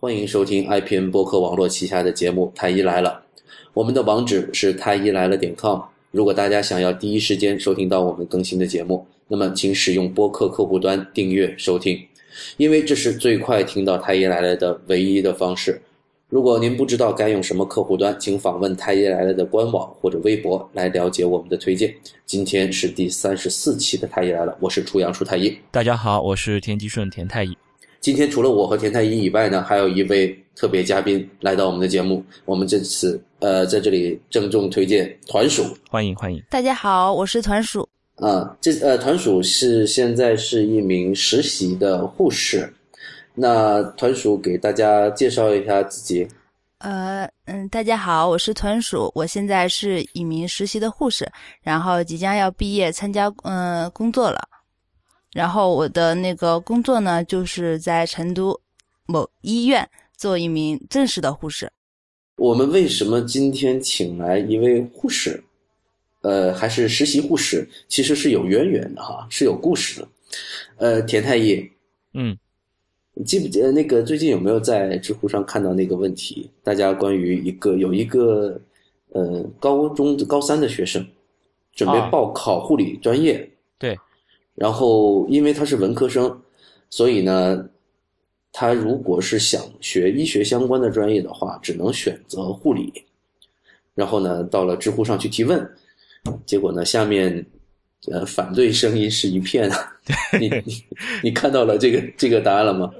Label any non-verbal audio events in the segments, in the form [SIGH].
欢迎收听 IPN 播客网络旗下的节目《太医来了》，我们的网址是太医来了点 com。如果大家想要第一时间收听到我们更新的节目，那么请使用播客客户端订阅收听，因为这是最快听到太医来了的唯一的方式。如果您不知道该用什么客户端，请访问太医来了的官网或者微博来了解我们的推荐。今天是第三十四期的太医来了，我是初阳初太医。大家好，我是田吉顺田太医。今天除了我和田太医以外呢，还有一位特别嘉宾来到我们的节目。我们这次呃在这里郑重推荐团鼠，欢迎欢迎。大家好，我是团鼠。啊，这呃团鼠是现在是一名实习的护士。那团鼠给大家介绍一下自己。呃嗯，大家好，我是团鼠，我现在是一名实习的护士，然后即将要毕业参加嗯工作了。然后我的那个工作呢，就是在成都某医院做一名正式的护士。我们为什么今天请来一位护士？呃，还是实习护士，其实是有渊源的哈，是有故事的。呃，田太医，嗯，你记不记得那个最近有没有在知乎上看到那个问题？大家关于一个有一个呃高中高三的学生准备报考护理专业，对。然后，因为他是文科生，所以呢，他如果是想学医学相关的专业的话，只能选择护理。然后呢，到了知乎上去提问，结果呢，下面呃反对声音是一片啊。[LAUGHS] 你你你看到了这个这个答案了吗？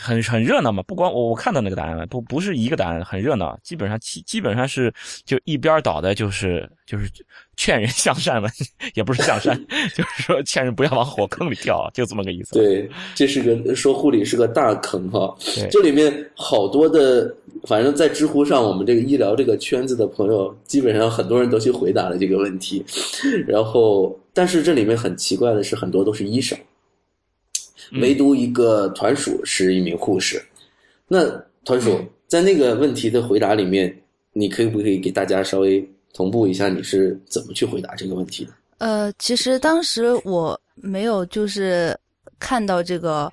很很热闹嘛，不光我我看到那个答案了，不不是一个答案，很热闹，基本上基基本上是就一边倒的，就是就是劝人向善嘛，[LAUGHS] 也不是向善，[LAUGHS] 就是说劝人不要往火坑里跳，就这么个意思。对，这是个说护理是个大坑哈，对这里面好多的，反正在知乎上，我们这个医疗这个圈子的朋友，基本上很多人都去回答了这个问题，然后。但是这里面很奇怪的是，很多都是医生，唯独一个团属是一名护士。那团属在那个问题的回答里面，你可以不可以给大家稍微同步一下你是怎么去回答这个问题的？呃，其实当时我没有就是看到这个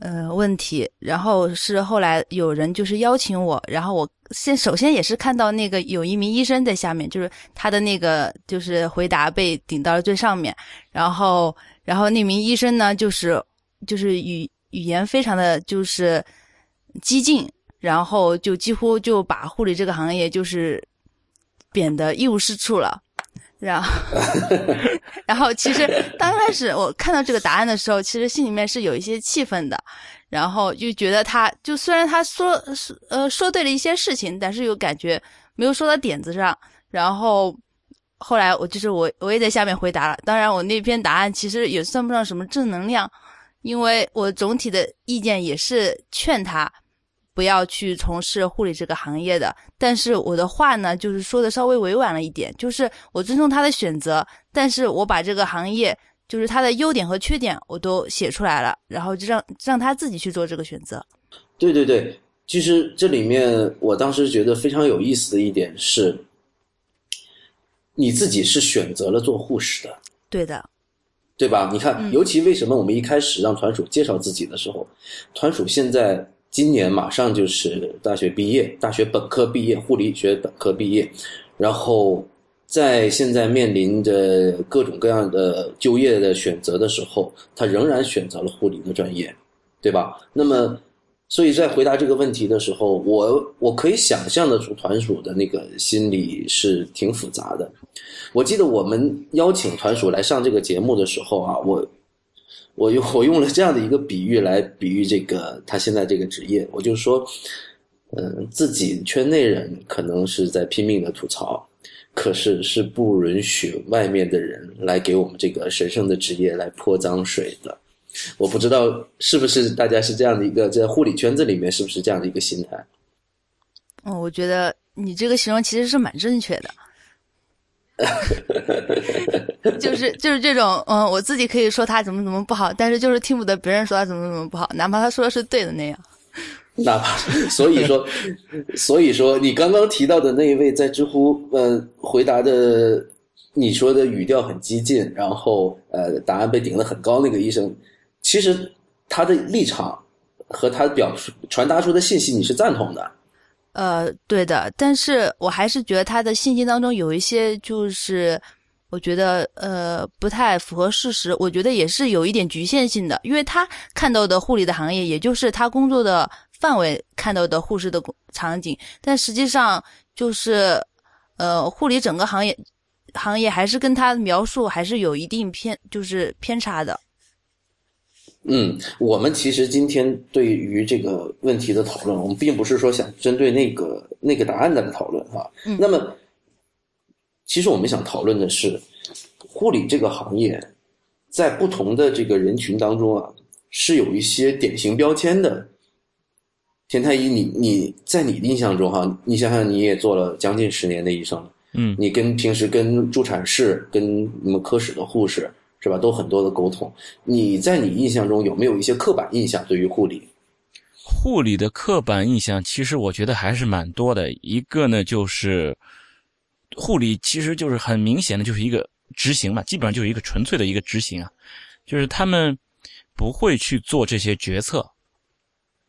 呃问题，然后是后来有人就是邀请我，然后我。先首先也是看到那个有一名医生在下面，就是他的那个就是回答被顶到了最上面，然后然后那名医生呢就是就是语语言非常的就是激进，然后就几乎就把护理这个行业就是贬得一无是处了，然后 [LAUGHS] 然后其实刚开始我看到这个答案的时候，其实心里面是有一些气愤的。然后就觉得他，就虽然他说说呃说对了一些事情，但是又感觉没有说到点子上。然后后来我就是我我也在下面回答了。当然我那篇答案其实也算不上什么正能量，因为我总体的意见也是劝他不要去从事护理这个行业的。但是我的话呢，就是说的稍微委婉了一点，就是我尊重他的选择，但是我把这个行业。就是他的优点和缺点我都写出来了，然后就让让他自己去做这个选择。对对对，其实这里面我当时觉得非常有意思的一点是，你自己是选择了做护士的。对的，对吧？你看，尤其为什么我们一开始让团属介绍自己的时候，团属现在今年马上就是大学毕业，大学本科毕业，护理学本科毕业，然后。在现在面临着各种各样的就业的选择的时候，他仍然选择了护理的专业，对吧？那么，所以在回答这个问题的时候，我我可以想象得出团属的那个心理是挺复杂的。我记得我们邀请团属来上这个节目的时候啊，我我用我用了这样的一个比喻来比喻这个他现在这个职业，我就说，嗯，自己圈内人可能是在拼命的吐槽。可是是不允许外面的人来给我们这个神圣的职业来泼脏水的。我不知道是不是大家是这样的一个在护理圈子里面是不是这样的一个心态？嗯，我觉得你这个形容其实是蛮正确的。[LAUGHS] 就是就是这种，嗯，我自己可以说他怎么怎么不好，但是就是听不得别人说他怎么怎么不好，哪怕他说的是对的那样。哪怕 [LAUGHS] 所以说，所以说你刚刚提到的那一位在知乎呃回答的，你说的语调很激进，然后呃答案被顶得很高那个医生，其实他的立场和他表述传达出的信息你是赞同的。呃，对的，但是我还是觉得他的信息当中有一些就是。我觉得呃不太符合事实，我觉得也是有一点局限性的，因为他看到的护理的行业，也就是他工作的范围看到的护士的场景，但实际上就是呃护理整个行业行业还是跟他描述还是有一定偏就是偏差的。嗯，我们其实今天对于这个问题的讨论，我们并不是说想针对那个那个答案的讨论哈、嗯那么。其实我们想讨论的是，护理这个行业，在不同的这个人群当中啊，是有一些典型标签的。田太医，你你在你的印象中哈、你想想你也做了将近十年的医生了，嗯，你跟平时跟助产士、跟你们科室的护士是吧，都很多的沟通。你在你印象中有没有一些刻板印象对于护理？护理的刻板印象，其实我觉得还是蛮多的。一个呢，就是护理其实就是很明显的就是一个执行嘛，基本上就是一个纯粹的一个执行啊，就是他们不会去做这些决策，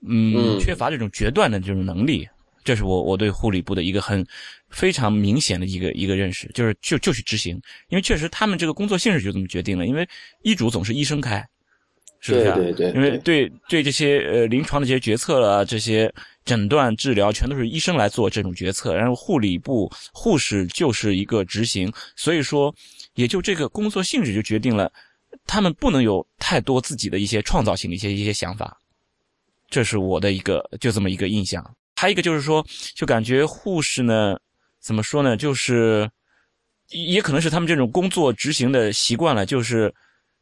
嗯，嗯缺乏这种决断的这种能力，这是我我对护理部的一个很非常明显的一个一个认识，就是就就去执行，因为确实他们这个工作性质就这么决定了，因为医嘱总是医生开，是不是、啊？对对对因为对对这些呃临床的这些决策啊，这些诊断治疗全都是医生来做这种决策，然后护理部护士就是一个执行，所以说也就这个工作性质就决定了他们不能有太多自己的一些创造性的一些一些想法，这是我的一个就这么一个印象。还有一个就是说，就感觉护士呢，怎么说呢，就是也可能是他们这种工作执行的习惯了，就是。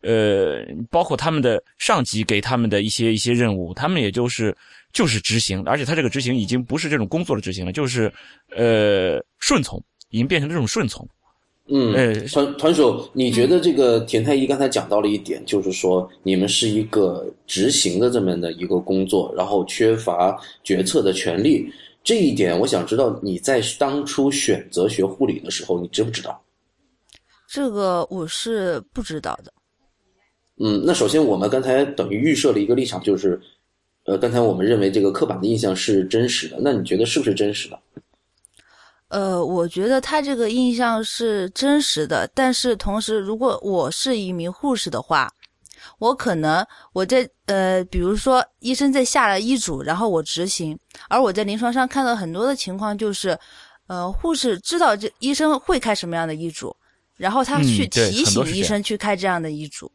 呃，包括他们的上级给他们的一些一些任务，他们也就是就是执行，而且他这个执行已经不是这种工作的执行了，就是呃顺从，已经变成这种顺从。嗯，呃团团手，你觉得这个田太医刚才讲到了一点，就是说你们是一个执行的这么的一个工作，然后缺乏决策的权利。这一点，我想知道你在当初选择学护理的时候，你知不知道？这个我是不知道的。嗯，那首先我们刚才等于预设了一个立场，就是，呃，刚才我们认为这个刻板的印象是真实的，那你觉得是不是真实的？呃，我觉得他这个印象是真实的，但是同时，如果我是一名护士的话，我可能我在呃，比如说医生在下了医嘱，然后我执行，而我在临床上看到很多的情况就是，呃，护士知道这医生会开什么样的医嘱，然后他嗯去提醒医生去开这样的医嘱。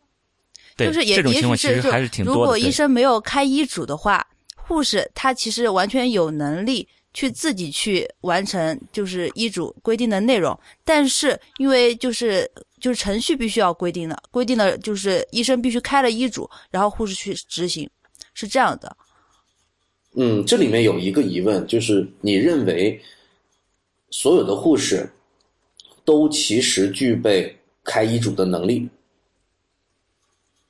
对，就是也也许是就如果医生没有开医嘱的话，护士他其实完全有能力去自己去完成就是医嘱规定的内容，但是因为就是就是程序必须要规定的，规定的就是医生必须开了医嘱，然后护士去执行，是这样的。嗯，这里面有一个疑问，就是你认为所有的护士都其实具备开医嘱的能力？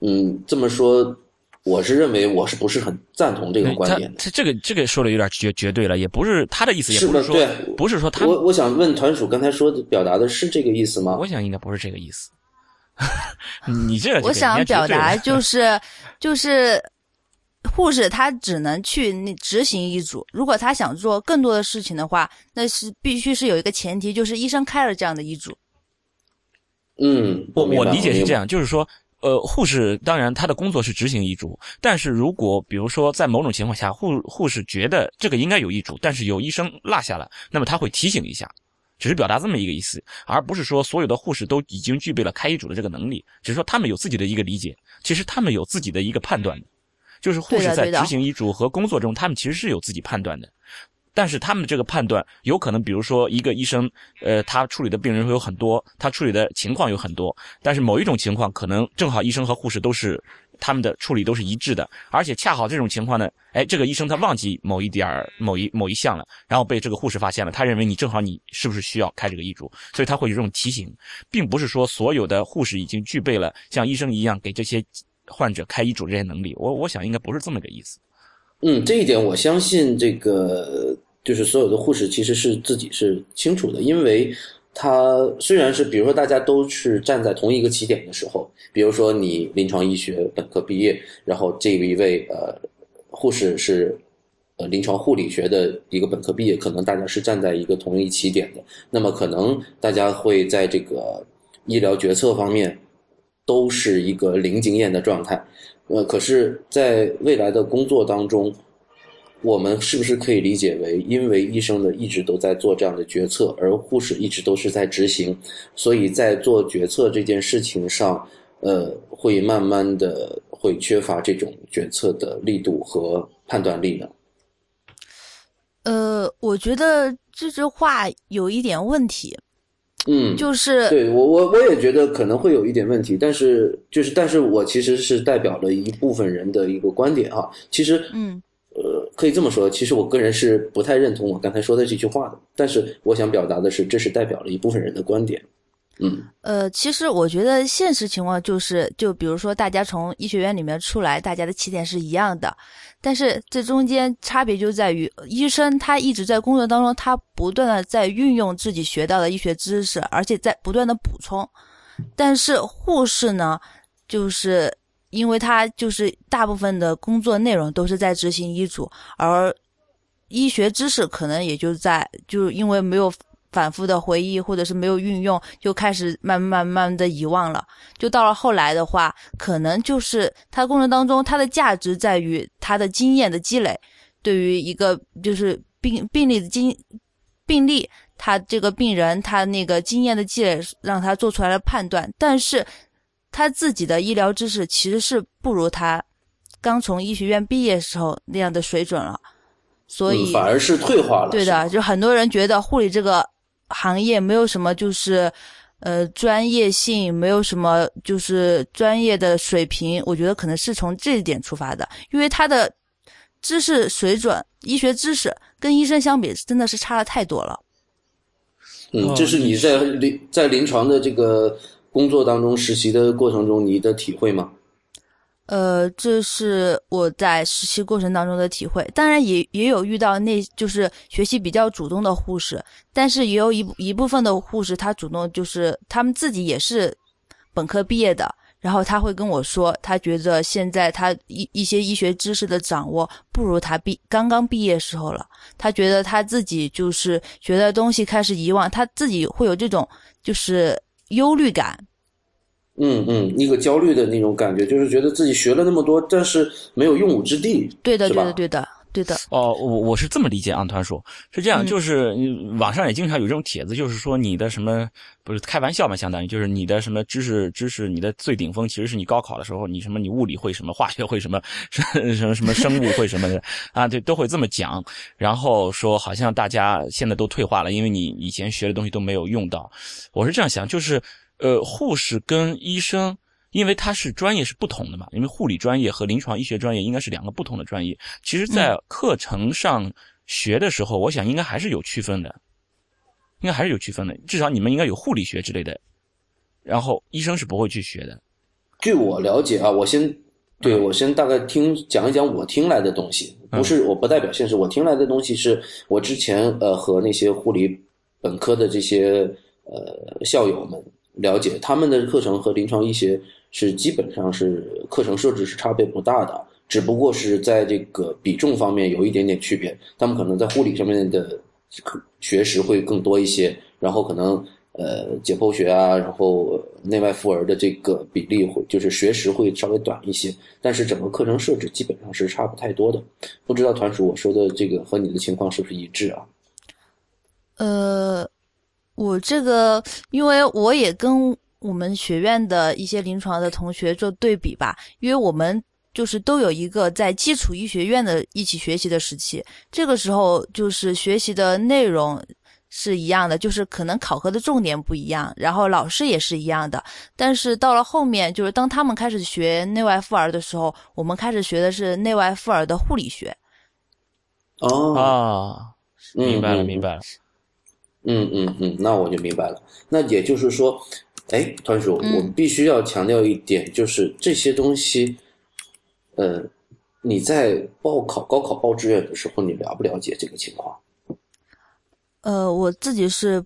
嗯，这么说，我是认为我是不是很赞同这个观点的？他这个这个说的有点绝绝对了，也不是他的意思，也，不是说对，不是说他我我想问团属刚才说的表达的是这个意思吗？我想应该不是这个意思。[LAUGHS] 你这我想表达就就 [LAUGHS] 是就是护士他只能去那执行医嘱，如果他想做更多的事情的话，那是必须是有一个前提，就是医生开了这样的医嘱。嗯，我我理解是这样，就是说，呃，护士当然他的工作是执行医嘱，但是如果比如说在某种情况下，护护士觉得这个应该有医嘱，但是有医生落下了，那么他会提醒一下，只是表达这么一个意思，而不是说所有的护士都已经具备了开医嘱的这个能力，只是说他们有自己的一个理解，其实他们有自己的一个判断的，就是护士在执行医嘱和工作中，他们其实是有自己判断的。但是他们这个判断有可能，比如说一个医生，呃，他处理的病人会有很多，他处理的情况有很多，但是某一种情况可能正好医生和护士都是他们的处理都是一致的，而且恰好这种情况呢，哎，这个医生他忘记某一点儿某一某一项了，然后被这个护士发现了，他认为你正好你是不是需要开这个医嘱，所以他会有这种提醒，并不是说所有的护士已经具备了像医生一样给这些患者开医嘱这些能力，我我想应该不是这么个意思。嗯，这一点我相信，这个就是所有的护士其实是自己是清楚的，因为他虽然是比如说大家都是站在同一个起点的时候，比如说你临床医学本科毕业，然后这一位呃护士是呃临床护理学的一个本科毕业，可能大家是站在一个同一起点的，那么可能大家会在这个医疗决策方面都是一个零经验的状态。呃，可是，在未来的工作当中，我们是不是可以理解为，因为医生呢一直都在做这样的决策，而护士一直都是在执行，所以在做决策这件事情上，呃，会慢慢的会缺乏这种决策的力度和判断力呢？呃，我觉得这句话有一点问题。嗯，就是对我我我也觉得可能会有一点问题，但是就是但是我其实是代表了一部分人的一个观点啊，其实嗯呃可以这么说，其实我个人是不太认同我刚才说的这句话的，但是我想表达的是，这是代表了一部分人的观点。嗯呃，其实我觉得现实情况就是，就比如说大家从医学院里面出来，大家的起点是一样的。但是这中间差别就在于，医生他一直在工作当中，他不断的在运用自己学到的医学知识，而且在不断的补充。但是护士呢，就是因为他就是大部分的工作内容都是在执行医嘱，而医学知识可能也就在就因为没有。反复的回忆，或者是没有运用，就开始慢慢慢慢的遗忘了。就到了后来的话，可能就是他过程当中，他的价值在于他的经验的积累。对于一个就是病病例的经病例，他这个病人他那个经验的积累，让他做出来了判断。但是他自己的医疗知识其实是不如他刚从医学院毕业时候那样的水准了，所以反而是退化了。对的，就很多人觉得护理这个。行业没有什么，就是，呃，专业性没有什么，就是专业的水平。我觉得可能是从这一点出发的，因为他的知识水准、医学知识跟医生相比，真的是差的太多了。嗯，这是你在临在临床的这个工作当中实习的过程中你的体会吗？呃，这是我在实习过程当中的体会，当然也也有遇到那就是学习比较主动的护士，但是也有一一部分的护士，他主动就是他们自己也是本科毕业的，然后他会跟我说，他觉得现在他一一些医学知识的掌握不如他毕刚刚毕业时候了，他觉得他自己就是学的东西开始遗忘，他自己会有这种就是忧虑感。嗯嗯，一个焦虑的那种感觉，就是觉得自己学了那么多，但是没有用武之地。对的，对的，对的，对的。哦，我我是这么理解啊，团叔是这样，就是网上也经常有这种帖子，就是说你的什么不是开玩笑嘛，相当于就是你的什么知识知识，你的最顶峰其实是你高考的时候，你什么你物理会什么，化学会什么，什么什么生物会什么的啊，对，都会这么讲。然后说好像大家现在都退化了，因为你以前学的东西都没有用到。我是这样想，就是。呃，护士跟医生，因为他是专业是不同的嘛，因为护理专业和临床医学专业应该是两个不同的专业。其实，在课程上学的时候，我想应该还是有区分的，应该还是有区分的。至少你们应该有护理学之类的，然后医生是不会去学的。据我了解啊，我先对我先大概听讲一讲我听来的东西，不是我不代表现实，我听来的东西是我之前呃和那些护理本科的这些呃校友们。了解他们的课程和临床医学是基本上是课程设置是差别不大的，只不过是在这个比重方面有一点点区别。他们可能在护理上面的学识会更多一些，然后可能呃解剖学啊，然后内外妇儿的这个比例会就是学识会稍微短一些，但是整个课程设置基本上是差不太多的。不知道团属我说的这个和你的情况是不是一致啊？呃。我这个，因为我也跟我们学院的一些临床的同学做对比吧，因为我们就是都有一个在基础医学院的一起学习的时期，这个时候就是学习的内容是一样的，就是可能考核的重点不一样，然后老师也是一样的，但是到了后面，就是当他们开始学内外妇儿的时候，我们开始学的是内外妇儿的护理学。哦啊，明白了，明白了。嗯嗯嗯，那我就明白了。那也就是说，哎，团叔，我必须要强调一点，就是这些东西，呃，你在报考高考报志愿的时候，你了不了解这个情况？呃，我自己是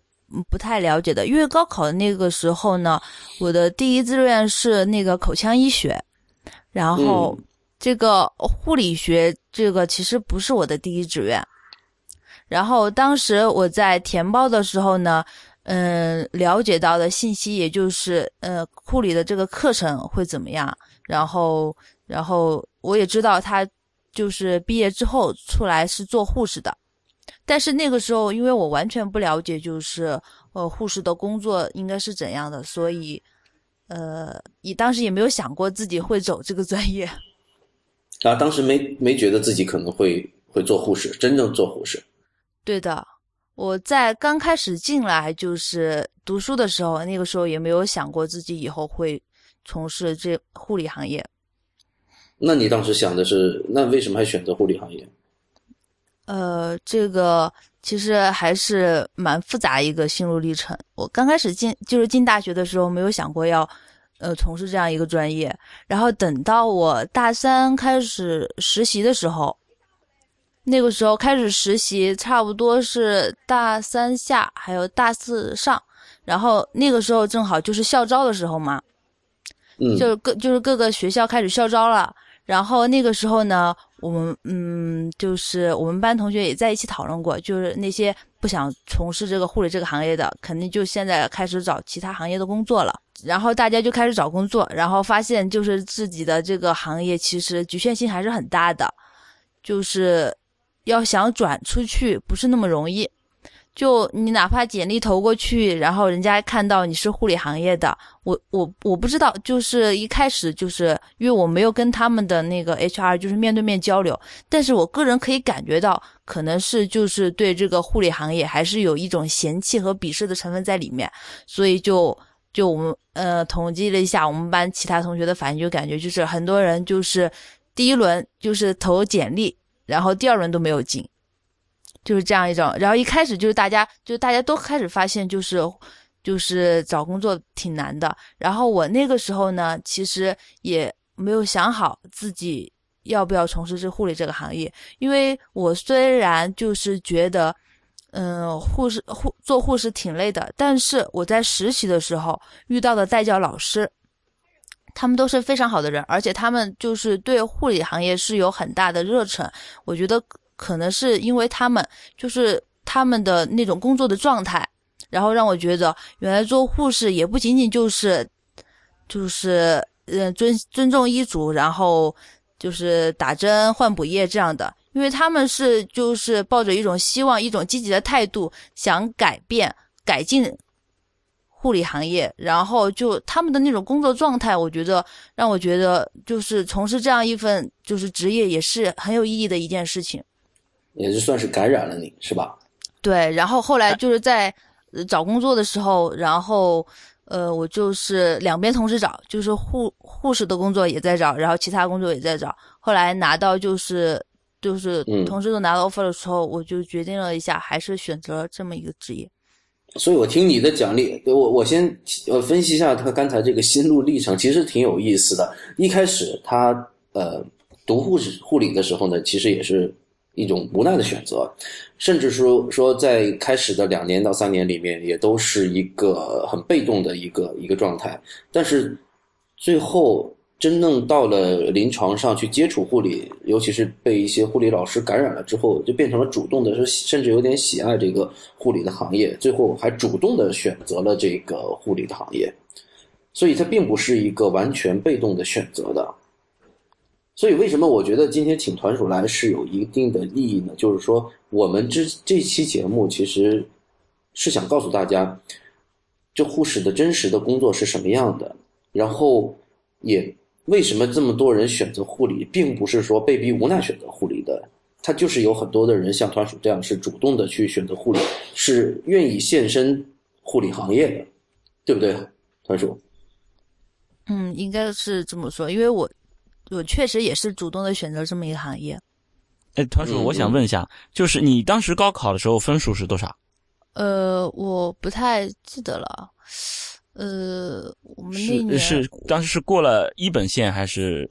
不太了解的，因为高考的那个时候呢，我的第一志愿是那个口腔医学，然后这个护理学这个其实不是我的第一志愿。然后当时我在填报的时候呢，嗯，了解到的信息也就是呃护理的这个课程会怎么样，然后然后我也知道他就是毕业之后出来是做护士的，但是那个时候因为我完全不了解就是呃护士的工作应该是怎样的，所以呃你当时也没有想过自己会走这个专业。啊，当时没没觉得自己可能会会做护士，真正做护士。对的，我在刚开始进来就是读书的时候，那个时候也没有想过自己以后会从事这护理行业。那你当时想的是，那为什么还选择护理行业？呃，这个其实还是蛮复杂一个心路历程。我刚开始进就是进大学的时候，没有想过要。呃，从事这样一个专业，然后等到我大三开始实习的时候，那个时候开始实习，差不多是大三下，还有大四上，然后那个时候正好就是校招的时候嘛，嗯，就是各就是各个学校开始校招了，然后那个时候呢，我们嗯，就是我们班同学也在一起讨论过，就是那些不想从事这个护理这个行业的，肯定就现在开始找其他行业的工作了。然后大家就开始找工作，然后发现就是自己的这个行业其实局限性还是很大的，就是要想转出去不是那么容易。就你哪怕简历投过去，然后人家看到你是护理行业的，我我我不知道，就是一开始就是因为我没有跟他们的那个 HR 就是面对面交流，但是我个人可以感觉到，可能是就是对这个护理行业还是有一种嫌弃和鄙视的成分在里面，所以就。就我们呃统计了一下，我们班其他同学的反应，就感觉就是很多人就是第一轮就是投简历，然后第二轮都没有进，就是这样一种。然后一开始就是大家就大家都开始发现就是就是找工作挺难的。然后我那个时候呢，其实也没有想好自己要不要从事这护理这个行业，因为我虽然就是觉得。嗯，护士护做护士挺累的，但是我在实习的时候遇到的代教老师，他们都是非常好的人，而且他们就是对护理行业是有很大的热忱。我觉得可能是因为他们就是他们的那种工作的状态，然后让我觉得原来做护士也不仅仅就是就是嗯尊尊重医嘱，然后就是打针换补液这样的。因为他们是就是抱着一种希望、一种积极的态度，想改变、改进护理行业，然后就他们的那种工作状态，我觉得让我觉得就是从事这样一份就是职业也是很有意义的一件事情，也就算是感染了你是吧？对，然后后来就是在找工作的时候，然后呃，我就是两边同时找，就是护护士的工作也在找，然后其他工作也在找，后来拿到就是。就是同时都拿到 offer 的时候，我就决定了一下，还是选择了这么一个职业。所以我听你的讲例，我我先呃分析一下他刚才这个心路历程，其实挺有意思的。一开始他呃读护士护理的时候呢，其实也是一种无奈的选择，甚至说说在开始的两年到三年里面，也都是一个很被动的一个一个状态。但是最后。真正到了临床上去接触护理，尤其是被一些护理老师感染了之后，就变成了主动的，甚至有点喜爱这个护理的行业，最后还主动的选择了这个护理的行业，所以它并不是一个完全被动的选择的。所以为什么我觉得今天请团主来是有一定的意义呢？就是说，我们这这期节目其实是想告诉大家，这护士的真实的工作是什么样的，然后也。为什么这么多人选择护理，并不是说被逼无奈选择护理的，他就是有很多的人像团鼠这样是主动的去选择护理，是愿意献身护理行业的，对不对，团鼠？嗯，应该是这么说，因为我我确实也是主动的选择这么一个行业。哎，团鼠，我想问一下，就是你当时高考的时候分数是多少？呃，我不太记得了。呃，我们那年是当时是过了一本线还是？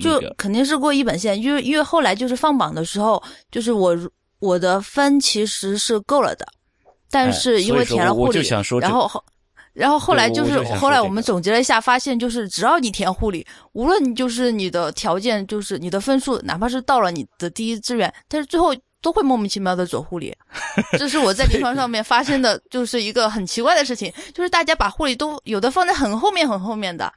就肯定是过一本线，因为因为后来就是放榜的时候，就是我我的分其实是够了的，但是因为填了护理，然后后然后后来就是后来我们总结了一下，发现就是只要你填护理，无论你就是你的条件，就是你的分数，哪怕是到了你的第一志愿，但是最后都会莫名其妙的走护理。[LAUGHS] 这是我在临床上面发生的，就是一个很奇怪的事情，[LAUGHS] 就是大家把护理都有的放在很后面很后面的，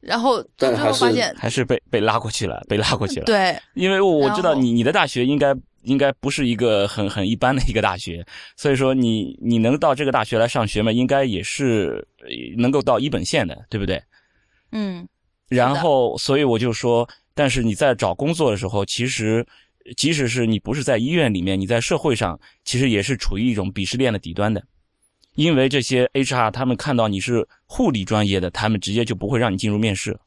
然后最但还是后发现，还是被被拉过去了，[LAUGHS] 被拉过去了。对，因为我我知道你你的大学应该应该不是一个很很一般的一个大学，所以说你你能到这个大学来上学嘛，应该也是呃能够到一本线的，对不对？嗯，然后，所以我就说，但是你在找工作的时候，其实即使是你不是在医院里面，你在社会上，其实也是处于一种鄙视链的底端的，因为这些 HR 他们看到你是护理专业的，他们直接就不会让你进入面试。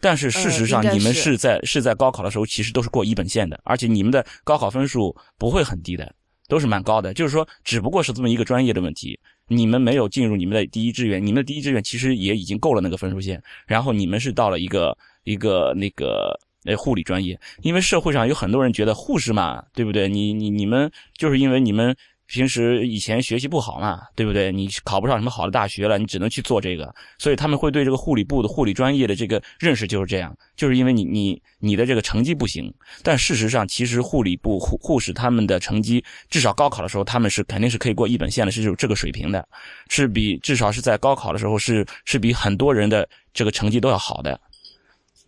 但是事实上，你们是是在是在高考的时候，其实都是过一本线的，而且你们的高考分数不会很低的，都是蛮高的。就是说，只不过是这么一个专业的问题，你们没有进入你们的第一志愿，你们的第一志愿其实也已经够了那个分数线，然后你们是到了一个一个那个呃护理专业，因为社会上有很多人觉得护士嘛，对不对？你你你们就是因为你们平时以前学习不好嘛，对不对？你考不上什么好的大学了，你只能去做这个，所以他们会对这个护理部的护理专业的这个认识就是这样，就是因为你你你的这个成绩不行。但事实上，其实护理部护护士他们的成绩，至少高考的时候他们是肯定是可以过一本线的，是有这个水平的，是比至少是在高考的时候是是比很多人的这个成绩都要好的。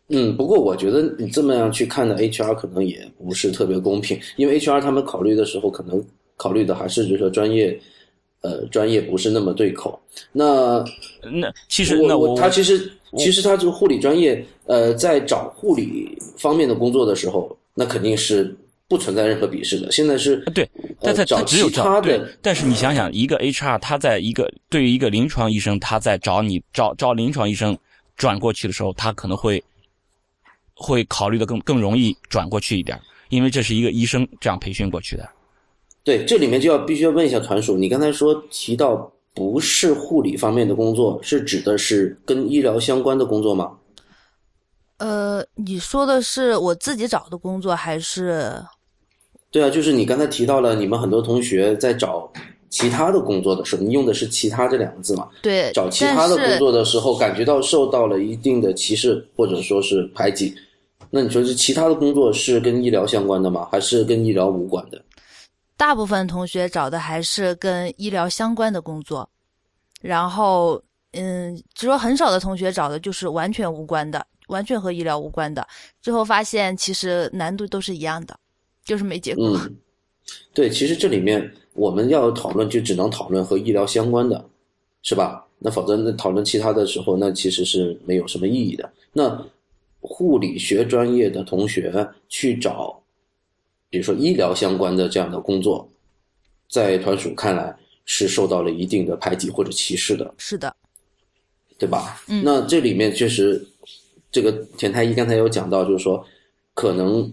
嗯，不过我觉得你这么样去看的 HR 可能也不是特别公平，因为 HR 他们考虑的时候，可能考虑的还是就是说专业，呃，专业不是那么对口。那那其实我那我他其实其实他这个护理专业，呃，在找护理方面的工作的时候，那肯定是不存在任何鄙视的。现在是对，呃但他他找只有其他找对的，但是你想想，一个 HR 他在一个对于一个临床医生，他在找你找找临床医生转过去的时候，他可能会会考虑的更更容易转过去一点，因为这是一个医生这样培训过去的。对，这里面就要必须要问一下团属，你刚才说提到不是护理方面的工作，是指的是跟医疗相关的工作吗？呃，你说的是我自己找的工作还是？对啊，就是你刚才提到了，你们很多同学在找其他的工作的时候，你用的是“其他”这两个字嘛？对，找其他的工作的时候，感觉到受到了一定的歧视或者说是排挤。那你说这其他的工作是跟医疗相关的吗？还是跟医疗无关的？大部分同学找的还是跟医疗相关的工作，然后嗯，只有很少的同学找的就是完全无关的，完全和医疗无关的。最后发现其实难度都是一样的，就是没结果。嗯，对，其实这里面我们要讨论，就只能讨论和医疗相关的，是吧？那否则那讨论其他的时候，那其实是没有什么意义的。那护理学专业的同学去找，比如说医疗相关的这样的工作，在团属看来是受到了一定的排挤或者歧视的。是的，对吧？嗯那这里面确实，这个田太医刚才有讲到，就是说，可能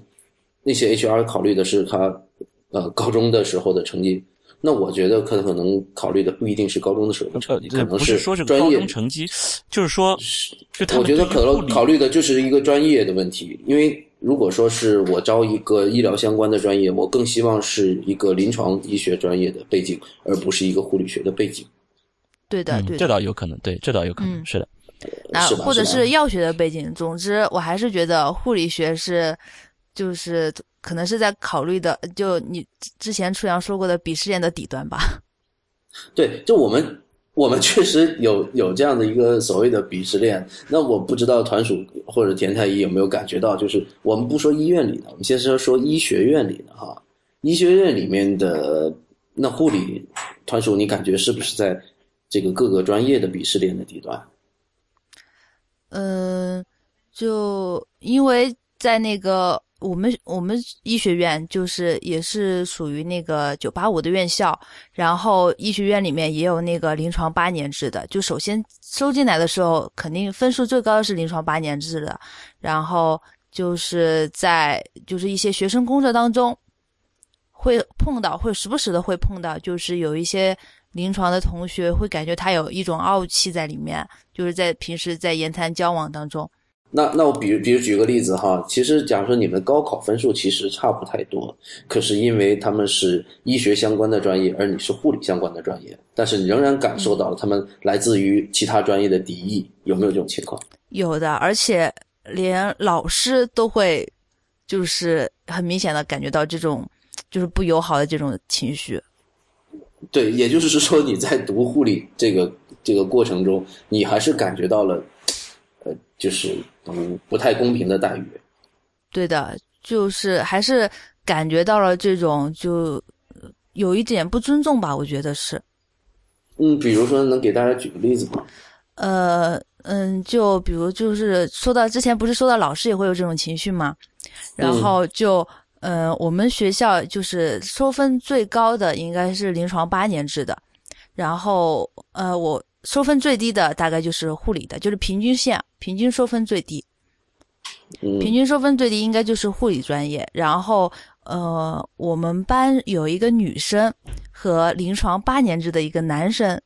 那些 HR 考虑的是他呃高中的时候的成绩，那我觉得可可能考虑的不一定是高中的时候的呃成绩，，可，能不是说是高专业中成绩，就是说，就我觉得可能考虑的就是一个专业的问题，因为如果说是我招一个医疗相关的专业，我更希望是一个临床医学专业的背景，而不是一个护理学的背景。对的，嗯这对的。倒有可能，对，这倒有可能，嗯是的。那或者是药学的背景。总之，我还是觉得护理学是，就是可能是在考虑的，就你之前初阳说过的鄙视链的底端吧。[LAUGHS] 对，就我们我们确实有有这样的一个所谓的鄙视链。那我不知道团属或者田太医有没有感觉到，就是我们不说医院里的，我们先说说医学院里的哈。医学院里面的那护理团属，你感觉是不是在这个各个专业的鄙视链的底端？嗯，就因为在那个我们我们医学院就是也是属于那个九八五的院校，然后医学院里面也有那个临床八年制的。就首先收进来的时候，肯定分数最高的是临床八年制的，然后就是在就是一些学生工作当中会碰到，会时不时的会碰到，就是有一些临床的同学会感觉他有一种傲气在里面，就是在平时在言谈交往当中。那那我比如比如举个例子哈，其实假如说你们高考分数其实差不太多，可是因为他们是医学相关的专业，而你是护理相关的专业，但是你仍然感受到了他们来自于其他专业的敌意，有没有这种情况？有的，而且连老师都会，就是很明显的感觉到这种就是不友好的这种情绪。对，也就是说你在读护理这个这个过程中，你还是感觉到了，呃，就是不不太公平的待遇。对的，就是还是感觉到了这种就有一点不尊重吧，我觉得是。嗯，比如说能给大家举个例子吗？呃，嗯，就比如就是说到之前不是说到老师也会有这种情绪吗？然后就。呃，我们学校就是收分最高的应该是临床八年制的，然后呃，我收分最低的大概就是护理的，就是平均线，平均收分最低，平均收分最低应该就是护理专业。然后呃，我们班有一个女生和临床八年制的一个男生，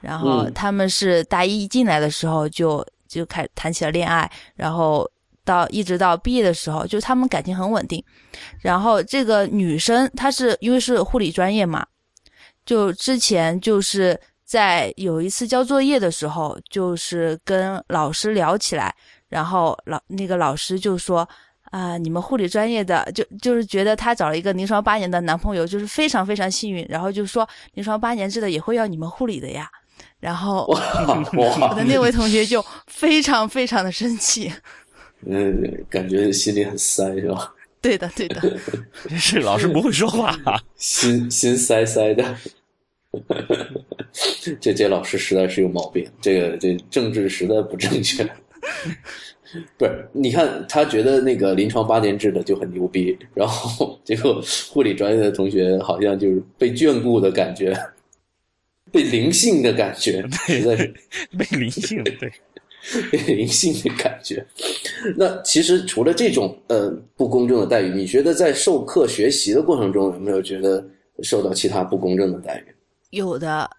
然后他们是大一进来的时候就就开谈起了恋爱，然后。到一直到毕业的时候，就他们感情很稳定。然后这个女生她是因为是护理专业嘛，就之前就是在有一次交作业的时候，就是跟老师聊起来，然后老那个老师就说啊，你们护理专业的就就是觉得她找了一个临床八年的男朋友，就是非常非常幸运。然后就说临床八年制的也会要你们护理的呀。然后 [LAUGHS] 我的那位同学就非常非常的生气。嗯，[LAUGHS] 感觉心里很塞，是吧？对的，对的。[LAUGHS] 是老师不会说话，心心塞塞的。[LAUGHS] 这这老师实在是有毛病，这个这政治实在不正确。[LAUGHS] 不是，你看他觉得那个临床八年制的就很牛逼，然后结果护理专业的同学好像就是被眷顾的感觉，被灵性的感觉，实在是被灵性对。[LAUGHS] 灵性的感觉。那其实除了这种呃不公正的待遇，你觉得在授课学习的过程中有没有觉得受到其他不公正的待遇？有的，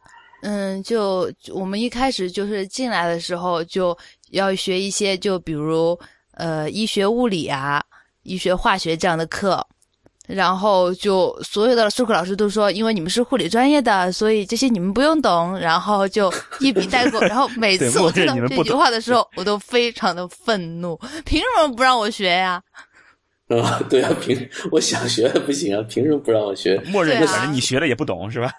嗯，就我们一开始就是进来的时候就要学一些，就比如呃医学物理啊、医学化学这样的课。然后就所有的授课老师都说，因为你们是护理专业的，所以这些你们不用懂，然后就一笔带过。然后每次我听到这句话的时候，我都非常的愤怒，凭什么不让我学呀？啊，[LAUGHS] 对啊，凭我想学不行啊，凭什么不让我学？默认就反正你学了也不懂是吧？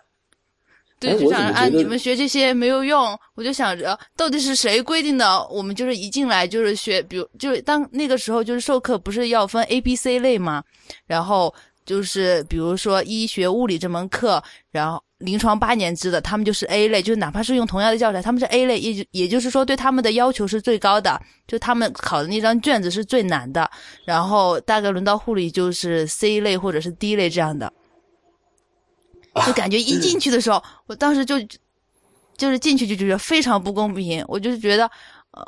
对，就想着啊，你们学这些没有用，我就想着到底是谁规定的？我们就是一进来就是学，比如就是当那个时候就是授课不是要分 A、B、C 类吗？然后就是比如说医学物理这门课，然后临床八年制的他们就是 A 类，就哪怕是用同样的教材，他们是 A 类，也就也就是说对他们的要求是最高的，就他们考的那张卷子是最难的。然后大概轮到护理就是 C 类或者是 D 类这样的。就感觉一进去的时候，我当时就，就是进去就觉得非常不公平。我就是觉得，呃，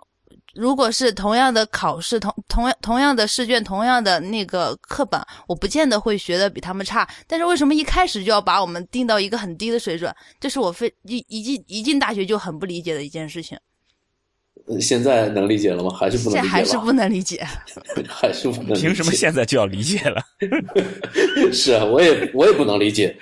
如果是同样的考试，同同样同样的试卷，同样的那个课本，我不见得会学的比他们差。但是为什么一开始就要把我们定到一个很低的水准？这是我非一一进一进大学就很不理解的一件事情。现在能理解了吗？还是不能？理解 [LAUGHS] 还是不能理解。还是不能？凭什么现在就要理解了？[LAUGHS] 是啊，我也我也不能理解。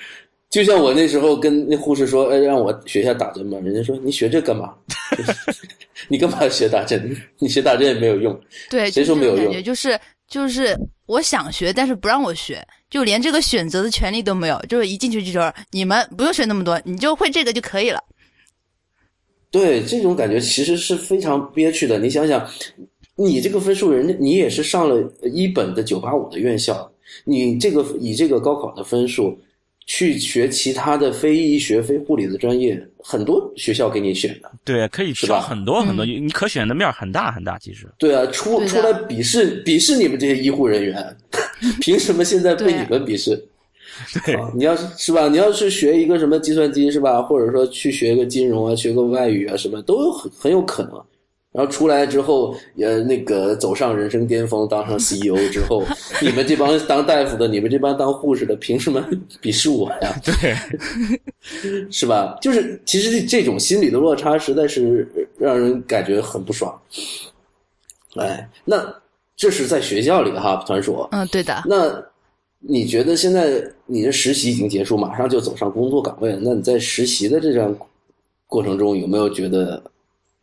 就像我那时候跟那护士说，哎，让我学一下打针嘛。人家说你学这干嘛？[LAUGHS] [LAUGHS] 你干嘛学打针？你学打针也没有用。[LAUGHS] 对，谁说没有用？就是就是我想学，但是不让我学，就连这个选择的权利都没有。就是一进去就说你们不用学那么多，你就会这个就可以了。对，这种感觉其实是非常憋屈的。你想想，你这个分数，人家你也是上了一本的九八五的院校，你这个以这个高考的分数。去学其他的非医学、非护理的专业，很多学校给你选的。对，可以挑很多很多，你可选的面很大很大。其实，对啊，出出来鄙视鄙视你们这些医护人员，[LAUGHS] 凭什么现在被你们鄙视？对，你要是是吧？你要是学一个什么计算机是吧？或者说去学个金融啊，学个外语啊，什么都有很很有可能。然后出来之后，呃，那个走上人生巅峰，当上 CEO 之后，[LAUGHS] 你们这帮当大夫的，你们这帮当护士的，凭什么鄙视我呀？[LAUGHS] 对，[LAUGHS] 是吧？就是其实这种心理的落差，实在是让人感觉很不爽。哎，那这是在学校里的哈，团说。嗯，对的。那你觉得现在你的实习已经结束，马上就走上工作岗位了？那你在实习的这段过程中，有没有觉得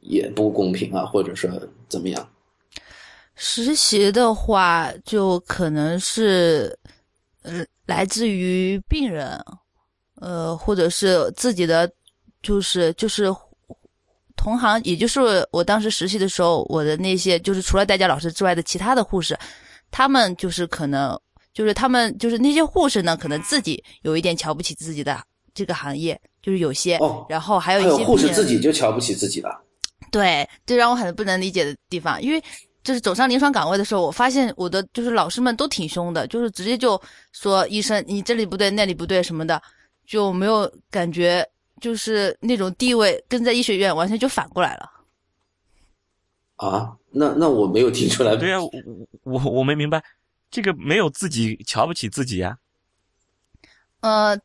也不公平啊，或者说怎么样？实习的话，就可能是，呃，来自于病人，呃，或者是自己的，就是就是同行，也就是我当时实习的时候，我的那些就是除了代教老师之外的其他的护士，他们就是可能就是他们就是那些护士呢，可能自己有一点瞧不起自己的这个行业，就是有些，哦，然后还有一些护士自己就瞧不起自己了，对，这让我很不能理解的地方，因为。就是走上临床岗位的时候，我发现我的就是老师们都挺凶的，就是直接就说医生你这里不对那里不对什么的，就没有感觉就是那种地位跟在医学院完全就反过来了。啊，那那我没有听出来。对呀，我我我没明白，这个没有自己瞧不起自己呀。呃，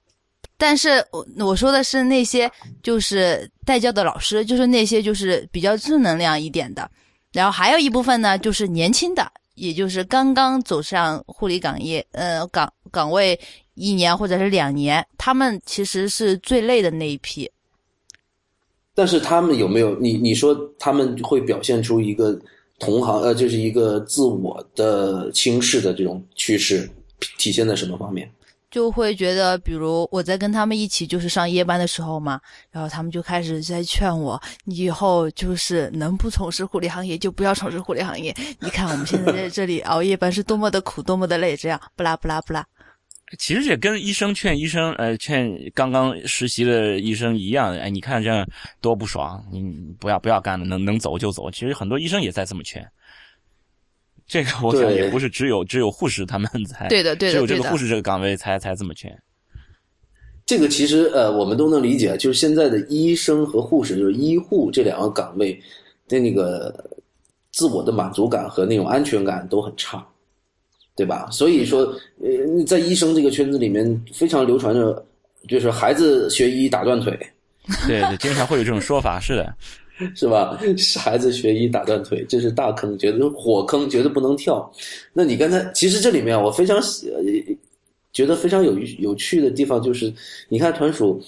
但是我我说的是那些就是带教的老师，就是那些就是比较正能量一点的。然后还有一部分呢，就是年轻的，也就是刚刚走上护理岗业，呃，岗岗位一年或者是两年，他们其实是最累的那一批。但是他们有没有你你说他们会表现出一个同行呃，就是一个自我的轻视的这种趋势，体现在什么方面？就会觉得，比如我在跟他们一起就是上夜班的时候嘛，然后他们就开始在劝我，你以后就是能不从事护理行业就不要从事护理行业。你看我们现在在这里熬夜班是多么的苦，多么的累，这样不拉不拉不拉。[LAUGHS] 其实也跟医生劝医生，呃，劝刚刚实习的医生一样，哎，你看这样多不爽，你不要不要干了，能能走就走。其实很多医生也在这么劝。这个我想也不是只有只有护士他们才对的对的，只有这个护士这个岗位才才这么劝。这个其实呃我们都能理解，就是现在的医生和护士，就是医护这两个岗位的那个自我的满足感和那种安全感都很差，对吧？所以说呃在医生这个圈子里面非常流传着，就是孩子学医打断腿，对对，经常会有这种说法，是的。[LAUGHS] 是吧？孩子学医打断腿，这是大坑，觉得火坑，绝对不能跳。那你刚才其实这里面我非常觉得非常有有趣的地方，就是你看团属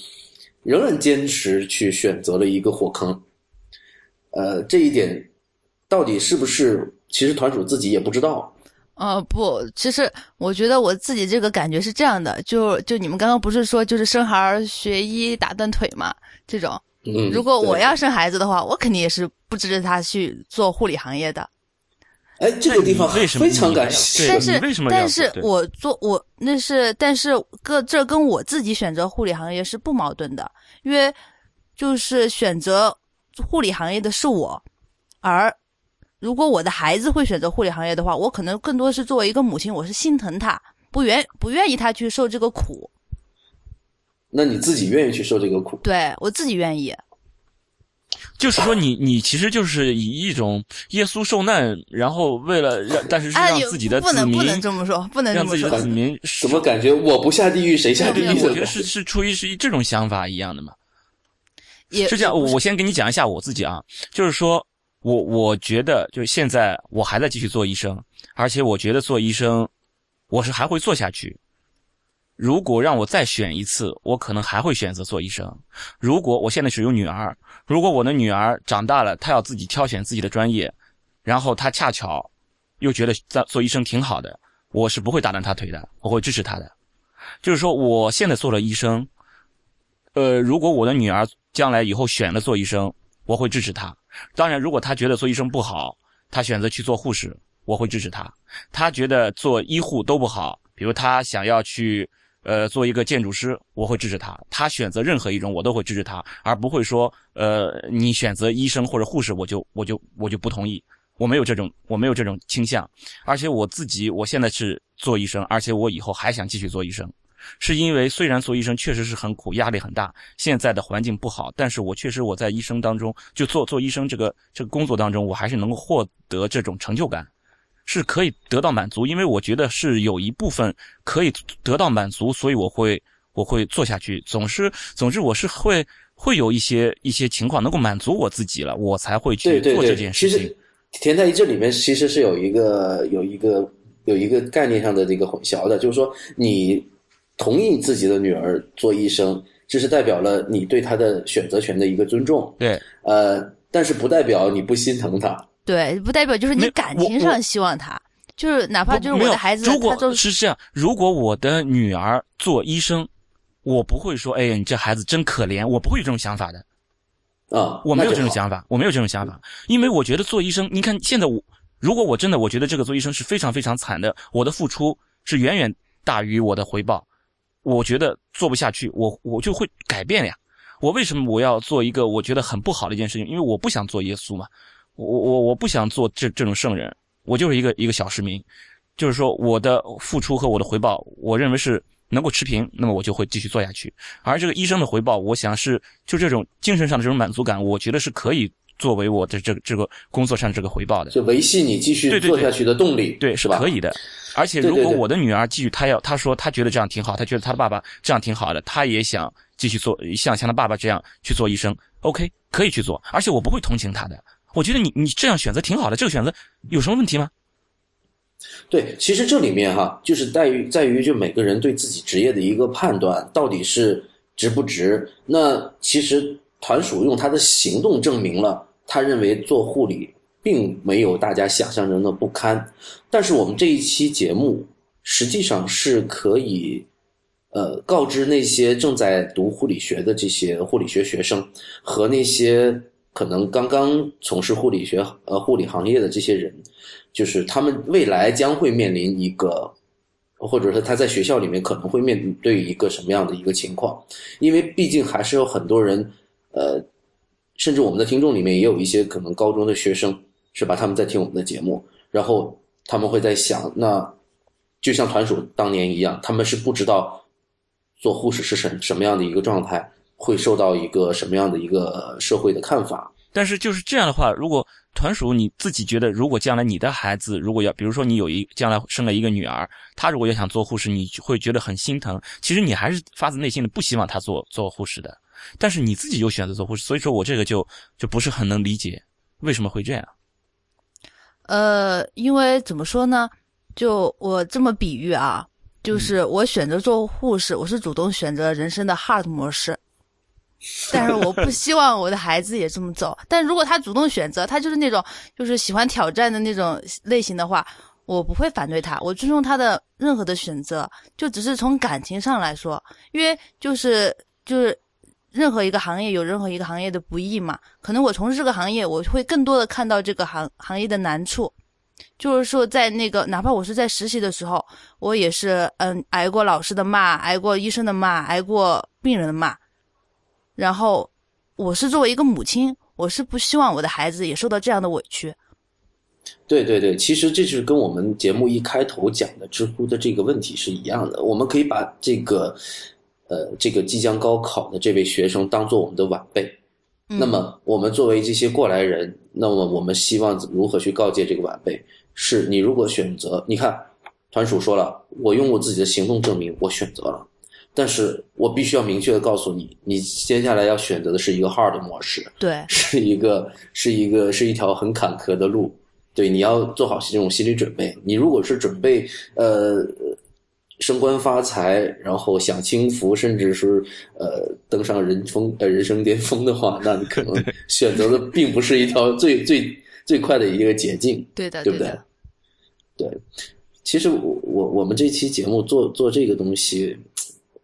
仍然坚持去选择了一个火坑。呃，这一点到底是不是？其实团属自己也不知道。呃，不，其实我觉得我自己这个感觉是这样的，就就你们刚刚不是说就是生孩学医打断腿嘛，这种。如果我要生孩子的话，我肯定也是不支持他去做护理行业的。哎，这个地方非常感谢。但是，但是我做我那是，但是个这跟我自己选择护理行业是不矛盾的，因为就是选择护理行业的是我，而如果我的孩子会选择护理行业的话，我可能更多是作为一个母亲，我是心疼他，不愿不愿意他去受这个苦。那你自己愿意去受这个苦？对我自己愿意。就是说，你你其实就是以一种耶稣受难，然后为了让，但是是让自己的子民不能这么说，不能让自己的子民怎么感觉我不下地狱谁下地狱？我觉得是是出于是这种想法一样的嘛。也是这样，我先给你讲一下我自己啊，就是说我我觉得就是现在我还在继续做医生，而且我觉得做医生我是还会做下去。如果让我再选一次，我可能还会选择做医生。如果我现在是有女儿，如果我的女儿长大了，她要自己挑选自己的专业，然后她恰巧又觉得在做医生挺好的，我是不会打断她腿的，我会支持她的。就是说，我现在做了医生，呃，如果我的女儿将来以后选了做医生，我会支持她。当然，如果她觉得做医生不好，她选择去做护士，我会支持她。她觉得做医护都不好，比如她想要去。呃，做一个建筑师，我会支持他。他选择任何一种，我都会支持他，而不会说，呃，你选择医生或者护士，我就我就我就不同意。我没有这种，我没有这种倾向。而且我自己，我现在是做医生，而且我以后还想继续做医生，是因为虽然做医生确实是很苦，压力很大，现在的环境不好，但是我确实我在医生当中，就做做医生这个这个工作当中，我还是能够获得这种成就感。是可以得到满足，因为我觉得是有一部分可以得到满足，所以我会我会做下去。总是总之，我是会会有一些一些情况能够满足我自己了，我才会去做这件事情。其实田太医这里面其实是有一个有一个有一个概念上的这个混淆的，就是说你同意自己的女儿做医生，这是代表了你对她的选择权的一个尊重，对，呃，但是不代表你不心疼她。对，不代表就是你感情上希望他，就是哪怕就是我的孩子，如果他就是这样，如果我的女儿做医生，我不会说，哎呀，你这孩子真可怜，我不会有这种想法的。啊，我没有这种想法，我没有这种想法，因为我觉得做医生，你看现在我，如果我真的我觉得这个做医生是非常非常惨的，我的付出是远远大于我的回报，我觉得做不下去，我我就会改变呀。我为什么我要做一个我觉得很不好的一件事情？因为我不想做耶稣嘛，我我我不想做这这种圣人，我就是一个一个小市民，就是说我的付出和我的回报，我认为是能够持平，那么我就会继续做下去。而这个医生的回报，我想是就这种精神上的这种满足感，我觉得是可以作为我的这个这个工作上这个回报的。就维系你继续做下去的动力，对，是吧？可以的。而且如果我的女儿继续，她要她说她觉得这样挺好，她觉得她的爸爸这样挺好的，她也想继续做，像像她爸爸这样去做医生，OK，可以去做。而且我不会同情她的，我觉得你你这样选择挺好的，这个选择有什么问题吗？对，其实这里面哈，就是在于在于就每个人对自己职业的一个判断，到底是值不值。那其实团属用他的行动证明了，他认为做护理并没有大家想象中的不堪。但是我们这一期节目实际上是可以，呃，告知那些正在读护理学的这些护理学学生和那些可能刚刚从事护理学呃护理行业的这些人，就是他们未来将会面临一个，或者说他在学校里面可能会面对一个什么样的一个情况，因为毕竟还是有很多人，呃，甚至我们的听众里面也有一些可能高中的学生，是吧？他们在听我们的节目，然后他们会在想，那就像团属当年一样，他们是不知道做护士是什什么样的一个状态，会受到一个什么样的一个社会的看法。但是就是这样的话，如果团属你自己觉得，如果将来你的孩子如果要，比如说你有一将来生了一个女儿，她如果要想做护士，你会觉得很心疼。其实你还是发自内心的不希望她做做护士的，但是你自己又选择做护士，所以说我这个就就不是很能理解为什么会这样。呃，因为怎么说呢？就我这么比喻啊，就是我选择做护士，我是主动选择人生的 hard 模式，[LAUGHS] 但是我不希望我的孩子也这么走。[LAUGHS] 但如果他主动选择，他就是那种就是喜欢挑战的那种类型的话，我不会反对他，我尊重他的任何的选择，就只是从感情上来说，因为就是就是。任何一个行业有任何一个行业的不易嘛，可能我从事这个行业，我会更多的看到这个行行业的难处，就是说在那个哪怕我是在实习的时候，我也是嗯挨过老师的骂，挨过医生的骂，挨过病人的骂，然后我是作为一个母亲，我是不希望我的孩子也受到这样的委屈。对对对，其实这就是跟我们节目一开头讲的知乎的这个问题是一样的。我们可以把这个。呃，这个即将高考的这位学生当做我们的晚辈，嗯、那么我们作为这些过来人，那么我们希望如何去告诫这个晚辈？是你如果选择，你看，团属说了，我用我自己的行动证明我选择了，但是我必须要明确的告诉你，你接下来要选择的是一个 hard 模式，[LAUGHS] 对，是一个是一个是一条很坎坷的路，对，你要做好这种心理准备。你如果是准备呃。升官发财，然后享清福，甚至是呃登上人峰呃人生巅峰的话，那你可能选择的并不是一条最最最快的一个捷径，对的，对不对？对，其实我我我们这期节目做做这个东西，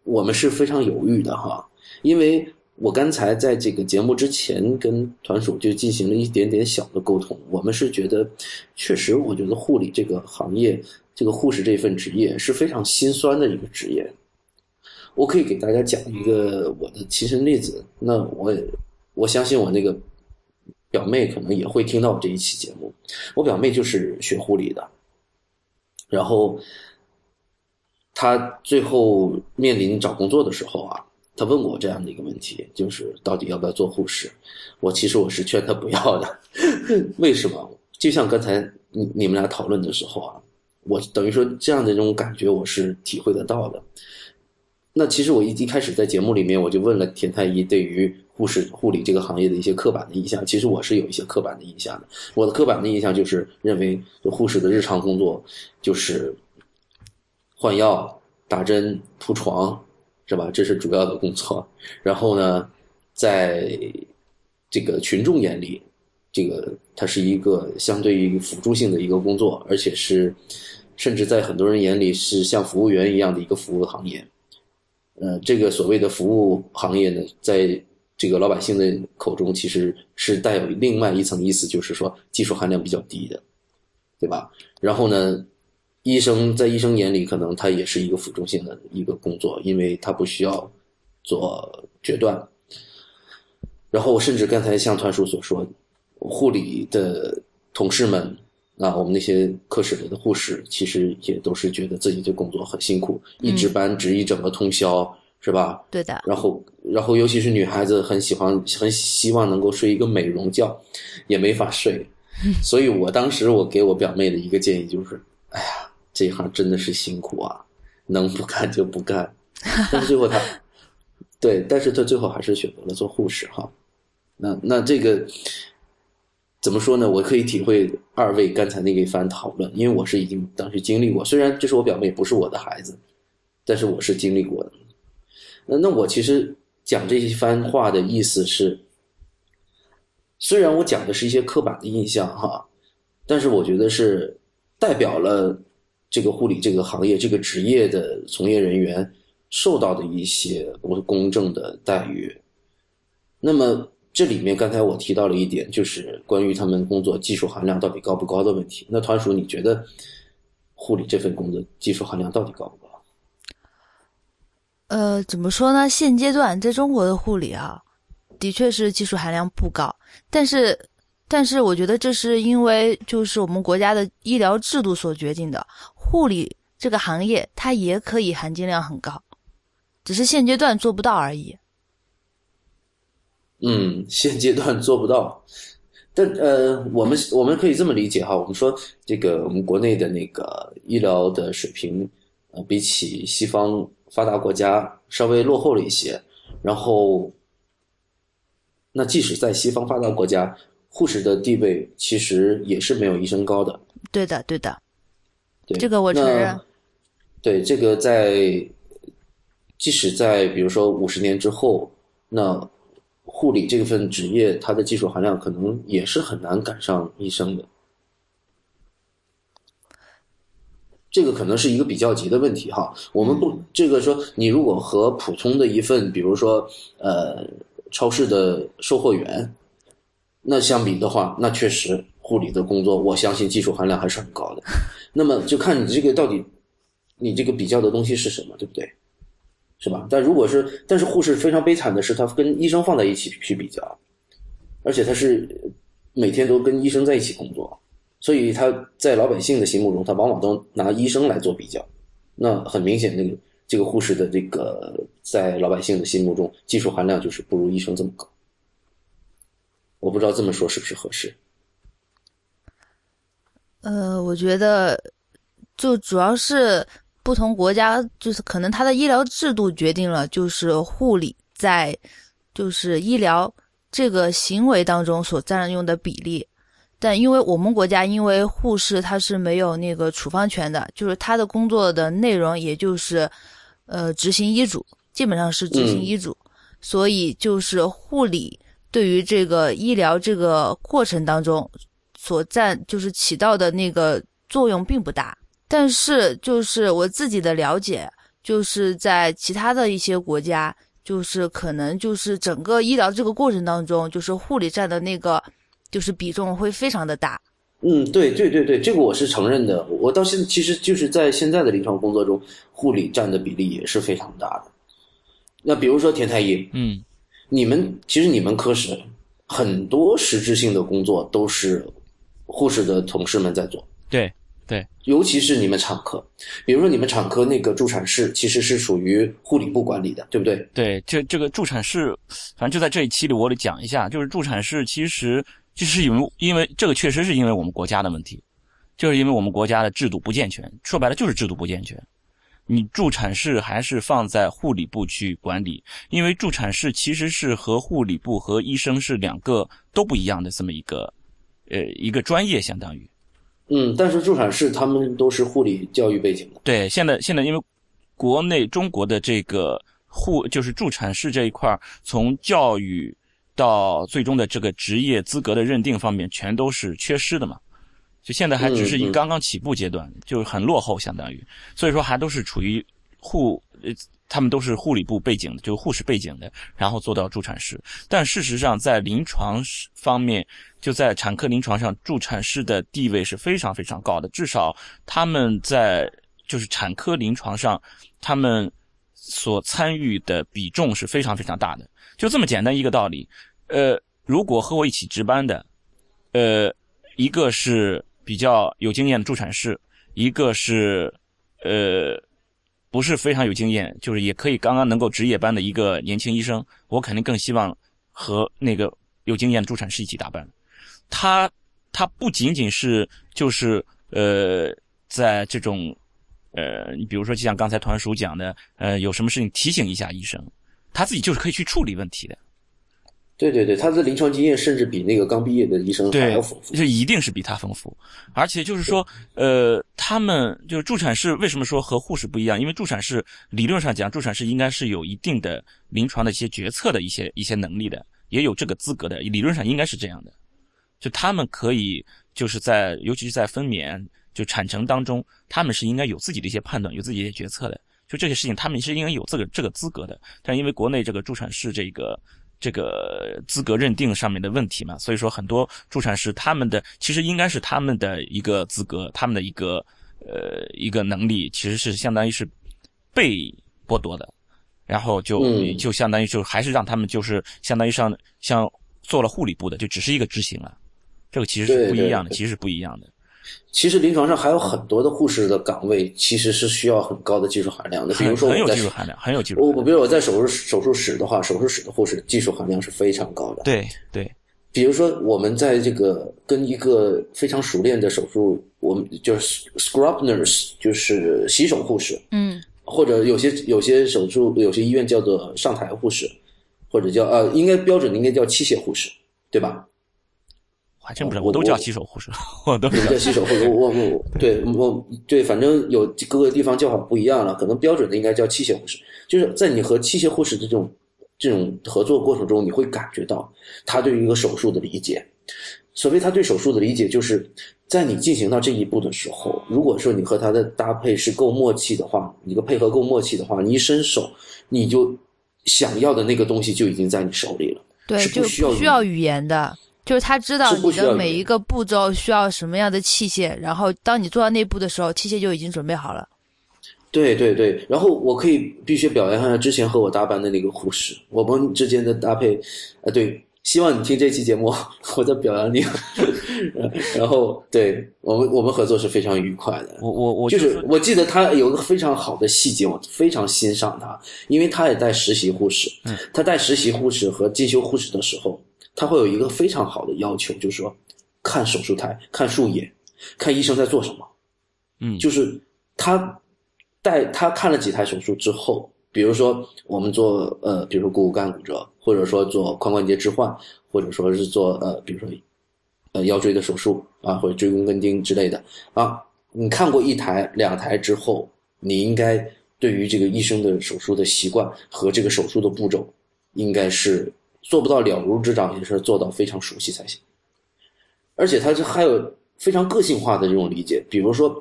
我们是非常犹豫的哈，因为我刚才在这个节目之前跟团属就进行了一点点小的沟通，我们是觉得，确实，我觉得护理这个行业。这个护士这份职业是非常心酸的一个职业，我可以给大家讲一个我的亲身例子。那我也我相信我那个表妹可能也会听到我这一期节目。我表妹就是学护理的，然后他最后面临找工作的时候啊，他问我这样的一个问题，就是到底要不要做护士？我其实我是劝他不要的，[LAUGHS] 为什么？就像刚才你你们俩讨论的时候啊。我等于说这样的一种感觉，我是体会得到的。那其实我一一开始在节目里面我就问了田太医对于护士护理这个行业的一些刻板的印象，其实我是有一些刻板的印象的。我的刻板的印象就是认为护士的日常工作就是换药、打针、铺床，是吧？这是主要的工作。然后呢，在这个群众眼里，这个它是一个相对于辅助性的一个工作，而且是甚至在很多人眼里是像服务员一样的一个服务行业。呃，这个所谓的服务行业呢，在这个老百姓的口中，其实是带有另外一层意思，就是说技术含量比较低的，对吧？然后呢，医生在医生眼里，可能他也是一个辅助性的一个工作，因为他不需要做决断。然后，甚至刚才像团叔所说，护理的同事们啊，我们那些科室里的护士，其实也都是觉得自己的工作很辛苦，一值班值一整个通宵，是吧？对的。然后，然后尤其是女孩子，很喜欢，很希望能够睡一个美容觉，也没法睡。[LAUGHS] 所以我当时我给我表妹的一个建议就是：哎呀，这行真的是辛苦啊，能不干就不干。[LAUGHS] 但是最后他，对，但是他最后还是选择了做护士哈。那那这个怎么说呢？我可以体会二位刚才那个一番讨论，因为我是已经当时经历过。虽然这是我表妹，不是我的孩子，但是我是经历过的。那那我其实讲这一番话的意思是，虽然我讲的是一些刻板的印象哈，但是我觉得是代表了这个护理这个行业这个职业的从业人员受到的一些不公正的待遇。那么。这里面刚才我提到了一点，就是关于他们工作技术含量到底高不高的问题。那团叔，你觉得护理这份工作技术含量到底高不高？呃，怎么说呢？现阶段在中国的护理啊，的确是技术含量不高。但是，但是我觉得这是因为就是我们国家的医疗制度所决定的。护理这个行业它也可以含金量很高，只是现阶段做不到而已。嗯，现阶段做不到，[LAUGHS] 但呃，我们我们可以这么理解哈，我们说这个我们国内的那个医疗的水平，呃，比起西方发达国家稍微落后了一些，然后，那即使在西方发达国家，护士的地位其实也是没有医生高的。对的，对的，对这个我承认。对这个在，即使在比如说五十年之后，那。护理这份职业，它的技术含量可能也是很难赶上医生的。这个可能是一个比较级的问题哈。我们不，这个说你如果和普通的一份，比如说呃超市的售货员，那相比的话，那确实护理的工作，我相信技术含量还是很高的。那么就看你这个到底，你这个比较的东西是什么，对不对？是吧？但如果是，但是护士非常悲惨的是，他跟医生放在一起去比较，而且他是每天都跟医生在一起工作，所以他在老百姓的心目中，他往往都拿医生来做比较。那很明显，那个这个护士的这个在老百姓的心目中，技术含量就是不如医生这么高。我不知道这么说是不是合适。呃，我觉得就主要是。不同国家就是可能它的医疗制度决定了，就是护理在就是医疗这个行为当中所占用的比例。但因为我们国家，因为护士他是没有那个处方权的，就是他的工作的内容也就是呃执行医嘱，基本上是执行医嘱，所以就是护理对于这个医疗这个过程当中所占就是起到的那个作用并不大。但是，就是我自己的了解，就是在其他的一些国家，就是可能就是整个医疗这个过程当中，就是护理占的那个，就是比重会非常的大。嗯，对对对对，这个我是承认的。我到现在其实就是在现在的临床工作中，护理占的比例也是非常大的。那比如说田太医，嗯，你们其实你们科室很多实质性的工作都是护士的同事们在做。对。对，尤其是你们产科，比如说你们产科那个助产室，其实是属于护理部管理的，对不对？对，这这个助产室，反正就在这一期里，我得讲一下，就是助产室其实就是因为因为这个确实是因为我们国家的问题，就是因为我们国家的制度不健全，说白了就是制度不健全。你助产士还是放在护理部去管理，因为助产士其实是和护理部和医生是两个都不一样的这么一个，呃，一个专业相当于。嗯，但是助产士他们都是护理教育背景的。对，现在现在因为国内中国的这个护就是助产士这一块从教育到最终的这个职业资格的认定方面，全都是缺失的嘛。就现在还只是一刚刚起步阶段，就是很落后，相当于，所以说还都是处于护，呃，他们都是护理部背景的，就是护士背景的，然后做到助产士。但事实上，在临床方面，就在产科临床上，助产士的地位是非常非常高的，至少他们在就是产科临床上，他们所参与的比重是非常非常大的。就这么简单一个道理，呃，如果和我一起值班的，呃，一个是。比较有经验的助产士，一个是，呃，不是非常有经验，就是也可以刚刚能够值夜班的一个年轻医生，我肯定更希望和那个有经验的助产士一起打班。他他不仅仅是就是呃，在这种呃，你比如说就像刚才团叔讲的，呃，有什么事情提醒一下医生，他自己就是可以去处理问题的。对对对，他的临床经验甚至比那个刚毕业的医生还要丰富，就一定是比他丰富。而且就是说，呃，他们就是助产士，为什么说和护士不一样？因为助产士理论上讲，助产士应该是有一定的临床的一些决策的一些一些能力的，也有这个资格的，理论上应该是这样的。就他们可以就是在，尤其是在分娩就产程当中，他们是应该有自己的一些判断，有自己的决策的。就这些事情，他们是应该有这个这个资格的。但因为国内这个助产士这个。这个资格认定上面的问题嘛，所以说很多助产师他们的其实应该是他们的一个资格，他们的一个呃一个能力，其实是相当于是被剥夺的，然后就就相当于就还是让他们就是相当于像像做了护理部的，就只是一个执行了，这个其实是不一样的，其实是不一样的。其实临床上还有很多的护士的岗位，其实是需要很高的技术含量的。比如说，很有技术含量，很有技术。我比如我在手术手术室的话，手术室的护士技术含量是非常高的。对对。比如说，我们在这个跟一个非常熟练的手术，我们就是 scrub nurse，就是洗手护士。嗯。或者有些有些手术有些医院叫做上台护士，或者叫呃，应该标准的应该叫器械护士，对吧？还真不是，我都叫洗手护士，我都叫洗手护士。我我对我对，反正有各个地方叫法不一样了。可能标准的应该叫器械护士。就是在你和器械护士的这种这种合作过程中，你会感觉到他对于一个手术的理解。所谓他对手术的理解，就是在你进行到这一步的时候，如果说你和他的搭配是够默契的话，你的配合够默契的话，你一伸手，你就想要的那个东西就已经在你手里了。对，就不需要语言的。就是他知道你的每一个步骤需要什么样的器械，然后当你做到那步的时候，器械就已经准备好了。对对对，然后我可以必须表扬一下之前和我搭班的那个护士，我们之间的搭配，呃，对，希望你听这期节目，[LAUGHS] 我在表扬你。[LAUGHS] 然后，对我们我们合作是非常愉快的。我我我就是我记得他有个非常好的细节，我非常欣赏他，因为他也带实习护士，他带实习护士和进修护士的时候。他会有一个非常好的要求，就是说，看手术台，看术野，看医生在做什么。嗯，就是他带他看了几台手术之后，比如说我们做呃，比如说股骨干骨折，或者说做髋关节置换，或者说是做呃，比如说呃腰椎的手术啊，或者椎弓根钉之类的啊。你看过一台两台之后，你应该对于这个医生的手术的习惯和这个手术的步骤，应该是。做不到了如指掌，也是做到非常熟悉才行。而且他是还有非常个性化的这种理解，比如说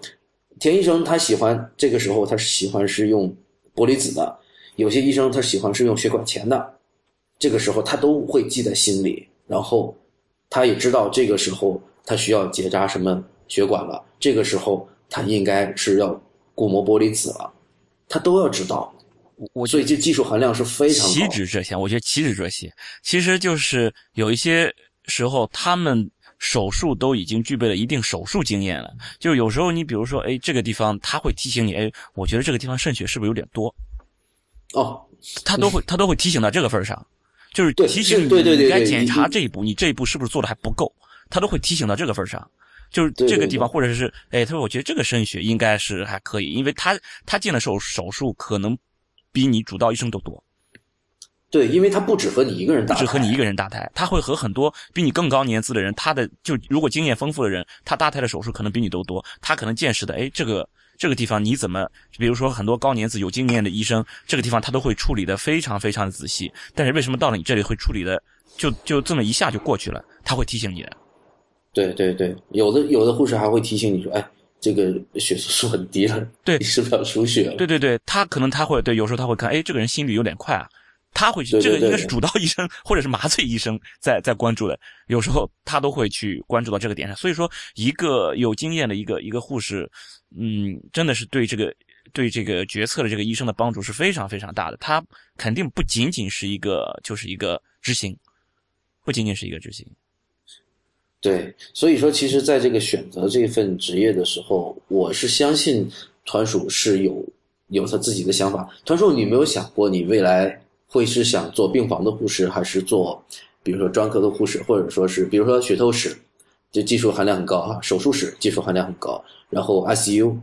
田医生他喜欢这个时候他喜欢是用玻璃子的，有些医生他喜欢是用血管钳的，这个时候他都会记在心里，然后他也知道这个时候他需要结扎什么血管了，这个时候他应该是要鼓膜玻璃子了，他都要知道。我所以这技术含量是非常高。岂止这些，我觉得岂止这些，其实就是有一些时候他们手术都已经具备了一定手术经验了。就是有时候你比如说，哎，这个地方他会提醒你，哎，我觉得这个地方渗血是不是有点多？哦，他都会 [LAUGHS] 他都会提醒到这个份上，就是提醒你对对对该检查这一步，你这一步是不是做的还不够？他都会提醒到这个份上。就是这个地方，或者是哎，他说我觉得这个渗血应该是还可以，因为他他进了手手术可能比你主刀医生都多，对，因为他不只和你一个人打，不止和你一个人搭台，他会和很多比你更高年资的人，他的就如果经验丰富的人，他搭台的手术可能比你都多，他可能见识的，哎，这个这个地方你怎么，比如说很多高年资有经验的医生，这个地方他都会处理的非常非常的仔细，但是为什么到了你这里会处理的就就这么一下就过去了？他会提醒你的。对对对，有的有的护士还会提醒你说，哎，这个血色素很低了，对你是不是要输血了？对对对，他可能他会对，有时候他会看，哎，这个人心率有点快啊，他会去，对对对这个应该是主刀医生 [LAUGHS] 或者是麻醉医生在在关注的，有时候他都会去关注到这个点上。所以说，一个有经验的一个一个护士，嗯，真的是对这个对这个决策的这个医生的帮助是非常非常大的。他肯定不仅仅是一个就是一个执行，不仅仅是一个执行。对，所以说，其实在这个选择这份职业的时候，我是相信团属是有有他自己的想法。团属，你有没有想过你未来会是想做病房的护士，还是做比如说专科的护士，或者说是比如说血透室，就技术含量很高啊，手术室技术含量很高，然后 ICU，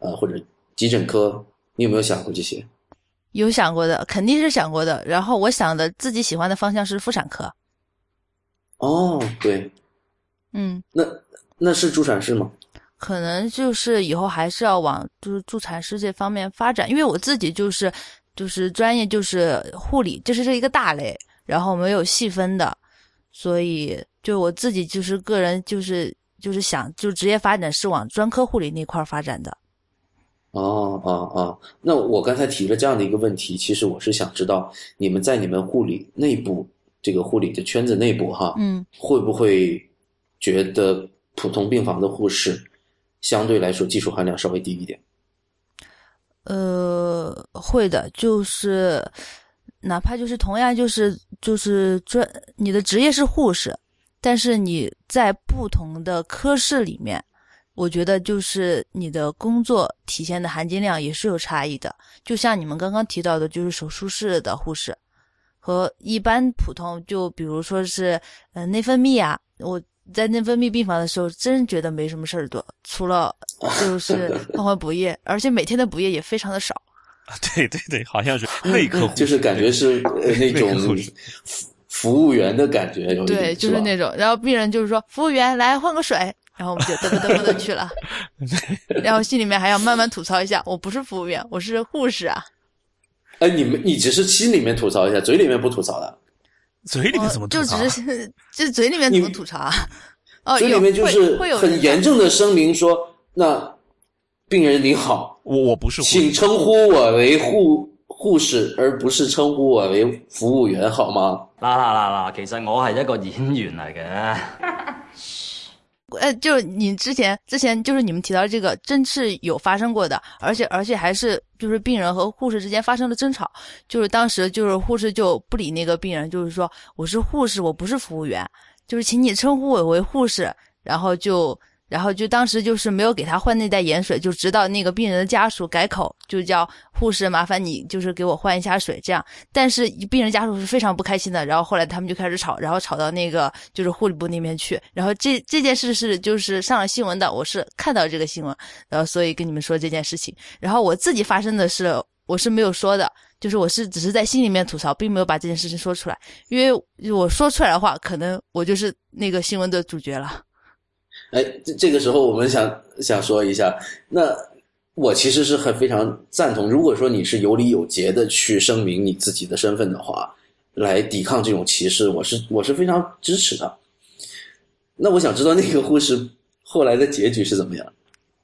呃或者急诊科，你有没有想过这些？有想过的，肯定是想过的。然后我想的自己喜欢的方向是妇产科。哦，对，嗯，那那是助产士吗？可能就是以后还是要往就是助产师这方面发展，因为我自己就是就是专业就是护理，这是这一个大类，然后没有细分的，所以就我自己就是个人就是就是想就职业发展是往专科护理那块发展的。哦哦哦，那我刚才提了这样的一个问题，其实我是想知道你们在你们护理内部这个护理的圈子内部哈，嗯，会不会觉得普通病房的护士相对来说技术含量稍微低一点？呃，会的，就是哪怕就是同样就是就是专你的职业是护士，但是你在不同的科室里面，我觉得就是你的工作体现的含金量也是有差异的。就像你们刚刚提到的，就是手术室的护士和一般普通，就比如说是呃内分泌啊，我。在内分泌病房的时候，真觉得没什么事儿做，除了就是 [LAUGHS] 换换补液，而且每天的补液也非常的少。啊，对对对，好像是内科护士，就是感觉是呃那种服服务员的感觉，有对，就是那种。然后病人就是说：“服务员来换个水。”然后我们就嘚啵嘚啵的去了，[LAUGHS] 然后心里面还要慢慢吐槽一下：“我不是服务员，我是护士啊。哎，你们你只是心里面吐槽一下，嘴里面不吐槽的。嘴里面怎么吐就槽啊？只是 [LAUGHS] 就嘴里面怎么吐槽啊？[LAUGHS] 哦，嘴里面就是会会有很严重的声明说：“那病人您好，我我不是护士请称呼我为护护士，而不是称呼我为服务员，好吗？啦啦啦啦，其实我是一个演员嚟嘅。[LAUGHS] 呃，就是你之前之前就是你们提到这个，真是有发生过的，而且而且还是就是病人和护士之间发生了争吵，就是当时就是护士就不理那个病人，就是说我是护士，我不是服务员，就是请你称呼我为护士，然后就然后就当时就是没有给他换那袋盐水，就直到那个病人的家属改口，就叫护士麻烦你就是给我换一下水这样，但是病人家属是非常不开心的，然后后来他们就开始吵，然后吵到那个就是护理部那边去，然后这这件事是就是上了新闻的，我是看到这个新闻，然后所以跟你们说这件事情，然后我自己发生的是我是没有说的，就是我是只是在心里面吐槽，并没有把这件事情说出来，因为我说出来的话，可能我就是那个新闻的主角了。哎，这这个时候我们想想说一下，那我其实是很非常赞同，如果说你是有理有节的去声明你自己的身份的话，来抵抗这种歧视，我是我是非常支持的。那我想知道那个护士后来的结局是怎么样？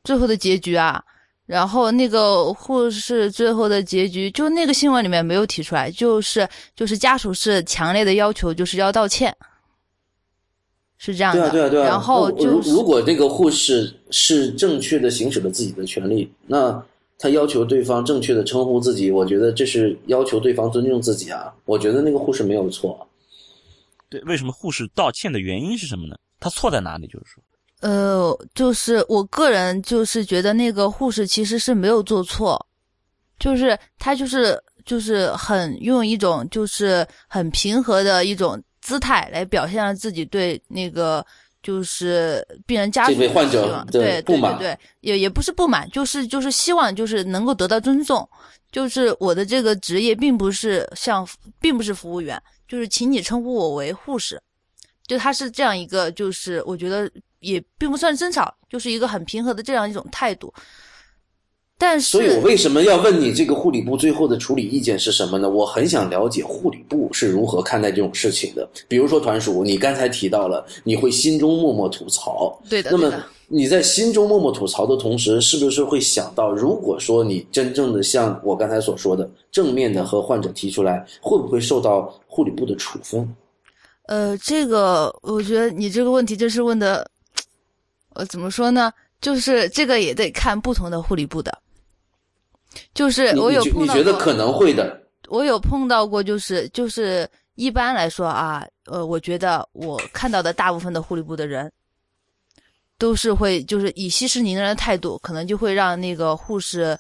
最后的结局啊，然后那个护士最后的结局，就那个新闻里面没有提出来，就是就是家属是强烈的要求，就是要道歉，是这样的。对啊，对啊，对啊。然后就是如如果这个护士是正确的行使了自己的权利，那他要求对方正确的称呼自己，我觉得这是要求对方尊重自己啊。我觉得那个护士没有错。对，为什么护士道歉的原因是什么呢？他错在哪里？就是说，呃，就是我个人就是觉得那个护士其实是没有做错，就是他就是就是很用一种就是很平和的一种姿态来表现了自己对那个就是病人家属对对不满对对，也也不是不满，就是就是希望就是能够得到尊重。就是我的这个职业并不是像，并不是服务员，就是请你称呼我为护士。就他是这样一个，就是我觉得也并不算争吵，就是一个很平和的这样一种态度。但是，所以我为什么要问你这个护理部最后的处理意见是什么呢？我很想了解护理部是如何看待这种事情的。比如说团叔，你刚才提到了你会心中默默吐槽，对的，那么你在心中默默吐槽的同时，是不是会想到，如果说你真正的像我刚才所说的正面的和患者提出来，会不会受到护理部的处分？呃，这个我觉得你这个问题就是问的，呃，怎么说呢？就是这个也得看不同的护理部的。就是我有你觉你碰到你觉得可能会的？我有碰到过，就是就是一般来说啊，呃，我觉得我看到的大部分的护理部的人，都是会就是以息事宁人的态度，可能就会让那个护士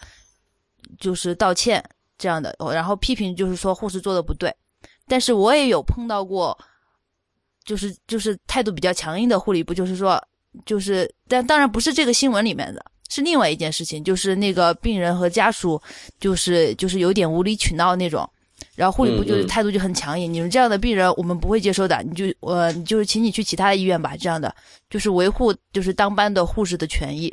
就是道歉这样的，哦然后批评就是说护士做的不对。但是我也有碰到过，就是就是态度比较强硬的护理部，就是说就是但当然不是这个新闻里面的。是另外一件事情，就是那个病人和家属，就是就是有点无理取闹那种，然后护理部就是态度就很强硬，你们这样的病人我们不会接收的，你就呃你就是请你去其他的医院吧，这样的就是维护就是当班的护士的权益。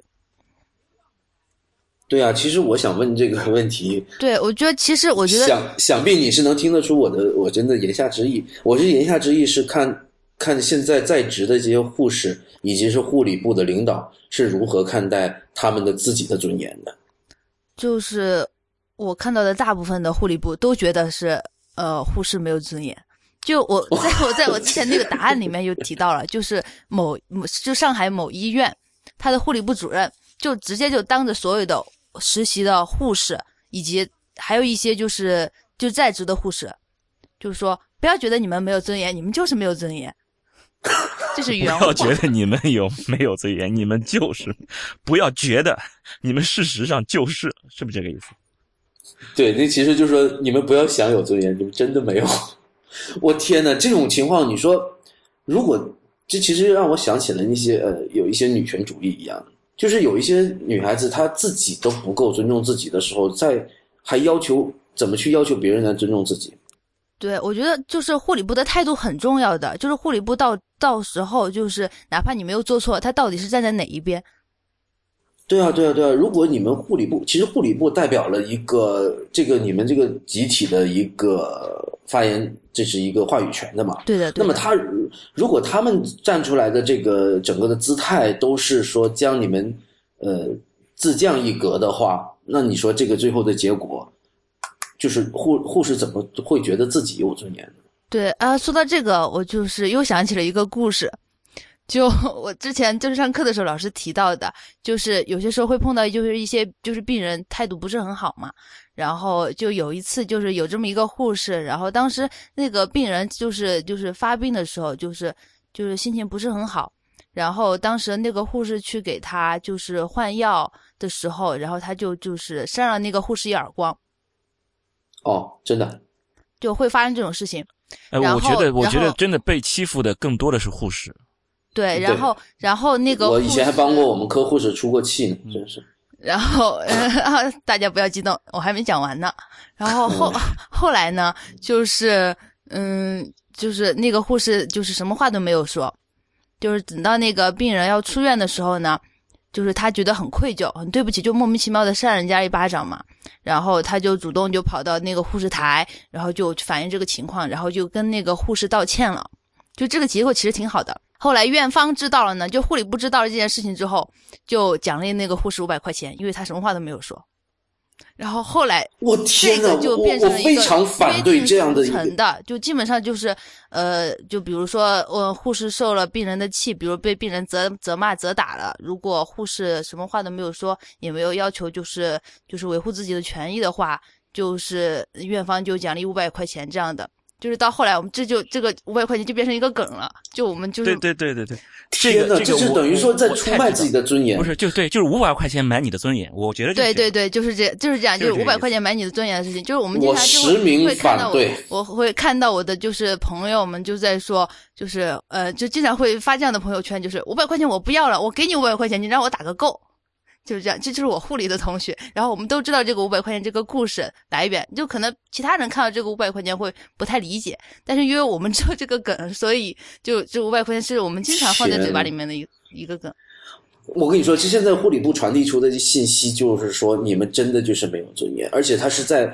对啊，其实我想问这个问题，[LAUGHS] 对，我觉得其实我觉得想想必你是能听得出我的我真的言下之意。我是言下之意是看看现在在职的这些护士以及是护理部的领导是如何看待他们的自己的尊严的。就是我看到的大部分的护理部都觉得是呃护士没有尊严。就我 [LAUGHS] 在我在我之前那个答案里面就提到了，就是某某就上海某医院，他的护理部主任就直接就当着所有的实习的护士以及还有一些就是就在职的护士，就是说不要觉得你们没有尊严，你们就是没有尊严。这是不原话要。觉得你们有 [LAUGHS] 没有尊严，你们就是，不要觉得你们事实上就是，是不是这个意思？对，那其实就是说你们不要想有尊严，你们真的没有。[LAUGHS] 我天呐，这种情况，你说如果这其实让我想起了那些呃，有一些女权主义一样，就是有一些女孩子她自己都不够尊重自己的时候，在还要求怎么去要求别人来尊重自己？对，我觉得就是护理部的态度很重要的，就是护理部到到时候就是哪怕你没有做错，他到底是站在哪一边？对啊，对啊，对啊！如果你们护理部，其实护理部代表了一个这个你们这个集体的一个发言，这是一个话语权的嘛？对的，对的。那么他如果他们站出来的这个整个的姿态都是说将你们呃自降一格的话，那你说这个最后的结果，就是护护士怎么会觉得自己有尊严呢？对啊，说到这个，我就是又想起了一个故事。就 [LAUGHS] 我之前就是上课的时候，老师提到的，就是有些时候会碰到，就是一些就是病人态度不是很好嘛。然后就有一次，就是有这么一个护士，然后当时那个病人就是就是发病的时候，就是就是心情不是很好。然后当时那个护士去给他就是换药的时候，然后他就就是扇了那个护士一耳光，哦，真的，就会发生这种事情。哎，然后我觉得，我觉得真的被欺负的更多的是护士。对，然后然后那个我以前还帮过我们科护士出过气呢，真是。然后，呃，[LAUGHS] 大家不要激动，我还没讲完呢。然后后后来呢，就是嗯，就是那个护士就是什么话都没有说，就是等到那个病人要出院的时候呢，就是他觉得很愧疚，很对不起，就莫名其妙的扇人家一巴掌嘛。然后他就主动就跑到那个护士台，然后就反映这个情况，然后就跟那个护士道歉了。就这个结果其实挺好的。后来院方知道了呢，就护理部知道了这件事情之后，就奖励那个护士五百块钱，因为他什么话都没有说。然后后来我这天呐，个就我变成了一个我非常反对这样的一的，就基本上就是呃，就比如说呃，护士受了病人的气，比如被病人责责骂、责打了，如果护士什么话都没有说，也没有要求就是就是维护自己的权益的话，就是院方就奖励五百块钱这样的。就是到后来我们这就这个五百块钱就变成一个梗了，就我们就是对对对对对，这天哪，个这个我这是等于说在出卖自己的尊严。不是，就对，就是五百块钱买你的尊严，我觉得就是对对对，就是这就是这样，就就是是五百块钱买你的尊严的事情，就是我们经我常就实名会会看到我，我会看到我的就是朋友们就在说，就是呃，就经常会发这样的朋友圈，就是五百块钱我不要了，我给你五百块钱，你让我打个够。就是这样，这就是我护理的同学。然后我们都知道这个五百块钱这个故事来源，就可能其他人看到这个五百块钱会不太理解，但是因为我们知道这个梗，所以就这五百块钱是我们经常放在嘴巴里面的一一个梗。我跟你说，其实现在护理部传递出的信息就是说，你们真的就是没有尊严，而且他是在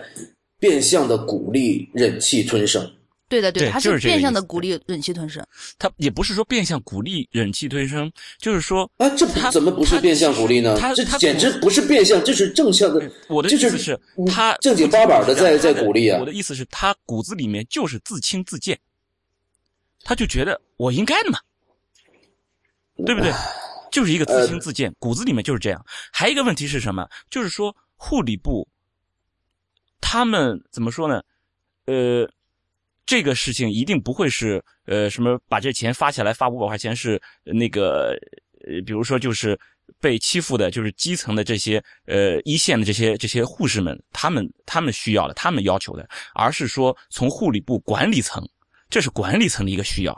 变相的鼓励忍气吞声。对的，对他就是变相的鼓励忍气吞声。他也不是说变相鼓励忍气吞声，就是说啊，这不他怎么不是变相鼓励呢他？他这简直不是变相，这是正向的。我的意就是思是，他正经八百的在在鼓励啊我。的意思是，他骨子里面就是自轻自贱，他就觉得我应该的嘛，对不对？就是一个自轻自贱，骨子里面就是这样。还有一个问题是什么？就是说护理部他们怎么说呢？呃，这个事情一定不会是呃什么把这钱发下来发五百块钱是呃那个呃，比如说就是被欺负的，就是基层的这些呃一线的这些这些护士们，他们他们需要的，他们要求的，而是说从护理部管理层，这是管理层的一个需要，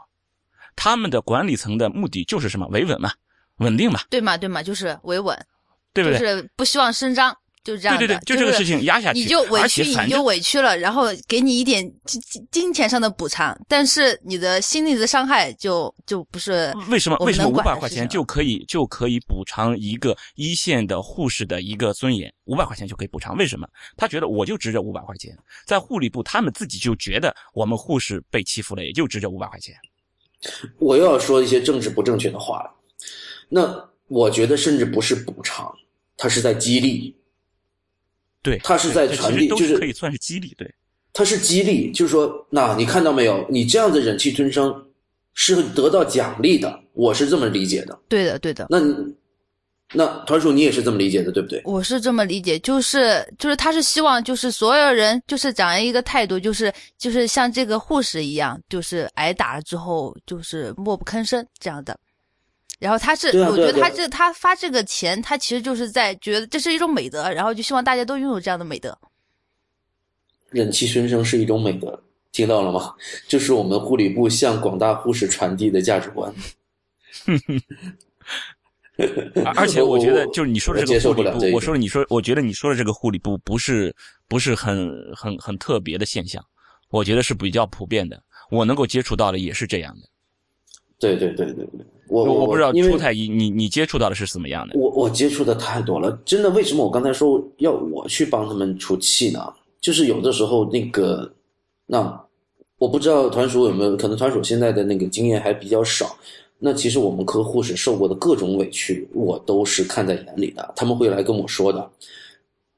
他们的管理层的目的就是什么？维稳嘛，稳定嘛，对嘛对嘛，就是维稳，对不对？就是不希望声张，就是这样的。对对对，就这个事情压下去，你就委屈，你就委屈了，然后给你一点金金金钱上的补偿，但是你的心理的伤害就就不是为什么为什么五百块钱就可以就可以补偿一个一线的护士的一个尊严？五百块钱就可以补偿？为什么？他觉得我就值这五百块钱，在护理部他们自己就觉得我们护士被欺负了，也就值这五百块钱。我又要说一些政治不正确的话了。那我觉得甚至不是补偿，它是在激励，对，他是在对传递就是可以算是激励，对。它是激励，就是说，那你看到没有？你这样子忍气吞声是得到奖励的，我是这么理解的。对的对的。那那团叔你也是这么理解的，对不对？我是这么理解，就是就是他是希望就是所有人就是讲一个态度，就是就是像这个护士一样，就是挨打了之后就是默不吭声这样的。然后他是，啊我觉得他这他发这个钱，他其实就是在觉得这是一种美德，然后就希望大家都拥有这样的美德。忍气吞声是一种美德，听到了吗？这是我们护理部向广大护士传递的价值观。而 [LAUGHS] 而且我觉得，就是你说的这个护理部，我说的你说，我觉得你说的这个护理部不是不是很很很特别的现象，我觉得是比较普遍的。我能够接触到的也是这样的。对对对对对，我我不知道因为初太医你你接触到的是怎么样的？我我接触的太多了，真的。为什么我刚才说要我去帮他们出气呢？就是有的时候那个，那我不知道团属有没有可能，团属现在的那个经验还比较少。那其实我们科护士受过的各种委屈，我都是看在眼里的，他们会来跟我说的。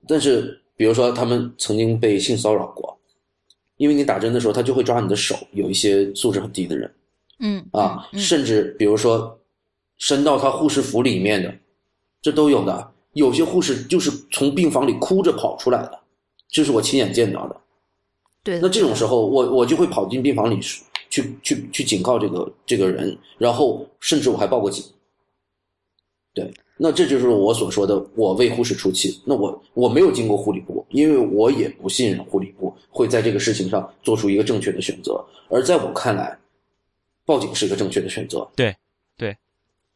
但是比如说他们曾经被性骚扰过，因为你打针的时候，他就会抓你的手，有一些素质很低的人。嗯啊，嗯甚至比如说伸到他护士服里面的，这都有的。有些护士就是从病房里哭着跑出来的，这是我亲眼见到的。对。那这种时候，我我就会跑进病房里去去去警告这个这个人，然后甚至我还报过警。对，那这就是我所说的我为护士出气。那我我没有经过护理部，因为我也不信任护理部会在这个事情上做出一个正确的选择。而在我看来，报警是一个正确的选择。对，对，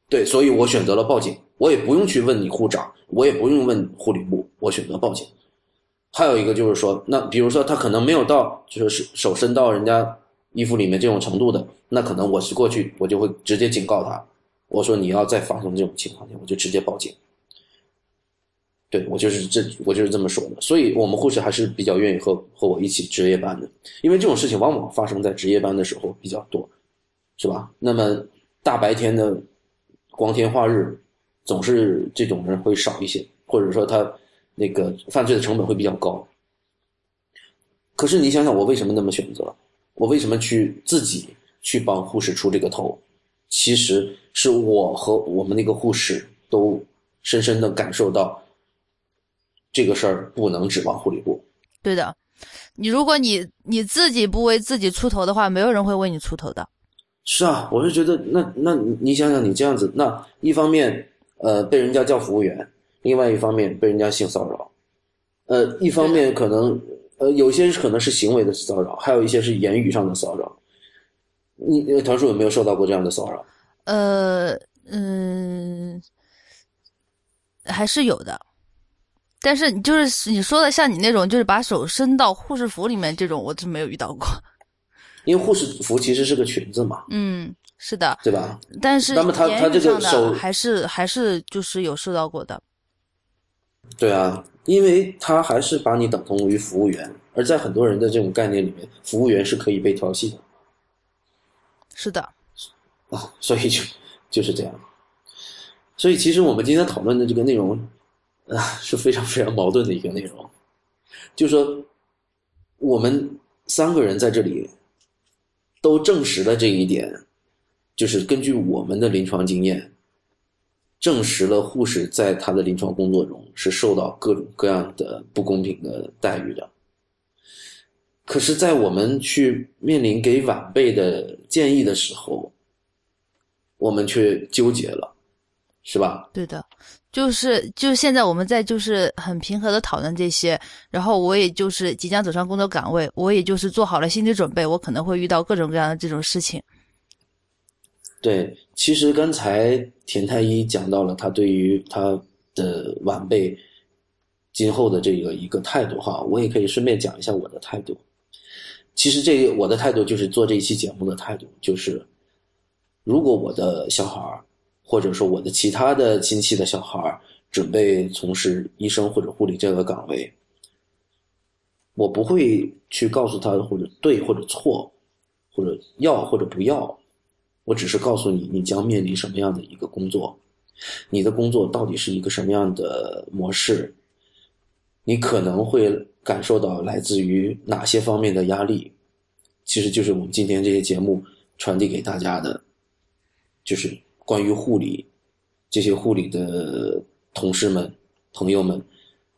对，所以我选择了报警。我也不用去问你护长，我也不用问护理部，我选择报警。还有一个就是说，那比如说他可能没有到就是手伸到人家衣服里面这种程度的，那可能我是过去我就会直接警告他，我说你要再发生这种情况下，我就直接报警。对我就是这我就是这么说的，所以我们护士还是比较愿意和和我一起值夜班的，因为这种事情往往发生在值夜班的时候比较多，是吧？那么大白天的光天化日，总是这种人会少一些，或者说他那个犯罪的成本会比较高。可是你想想，我为什么那么选择？我为什么去自己去帮护士出这个头？其实是我和我们那个护士都深深的感受到，这个事儿不能指望护理部。对的，你如果你你自己不为自己出头的话，没有人会为你出头的。是啊，我是觉得那那你想想，你这样子，那一方面呃被人家叫服务员，另外一方面被人家性骚扰，呃，一方面可能呃有些可能是行为的骚扰，还有一些是言语上的骚扰。你呃团叔有没有受到过这样的骚扰？呃嗯，还是有的，但是你就是你说的像你那种，就是把手伸到护士服里面这种，我是没有遇到过。因为护士服其实是个裙子嘛，嗯，是的，对吧？但是那么他言他这个手还是还是就是有受到过的。对啊，因为他还是把你等同于服务员，而在很多人的这种概念里面，服务员是可以被调戏的是的，啊，所以就就是这样。所以其实我们今天讨论的这个内容啊，是非常非常矛盾的一个内容，就是说我们三个人在这里都证实了这一点，就是根据我们的临床经验，证实了护士在他的临床工作中是受到各种各样的不公平的待遇的。可是，在我们去面临给晚辈的建议的时候，我们却纠结了，是吧？对的，就是就现在我们在就是很平和的讨论这些，然后我也就是即将走上工作岗位，我也就是做好了心理准备，我可能会遇到各种各样的这种事情。对，其实刚才田太医讲到了他对于他的晚辈今后的这个一个态度哈，我也可以顺便讲一下我的态度。其实这我的态度就是做这一期节目的态度，就是如果我的小孩儿，或者说我的其他的亲戚的小孩儿准备从事医生或者护理这个岗位，我不会去告诉他或者对或者错，或者要或者不要，我只是告诉你你将面临什么样的一个工作，你的工作到底是一个什么样的模式，你可能会感受到来自于哪些方面的压力，其实就是我们今天这些节目传递给大家的，就是关于护理这些护理的同事们、朋友们，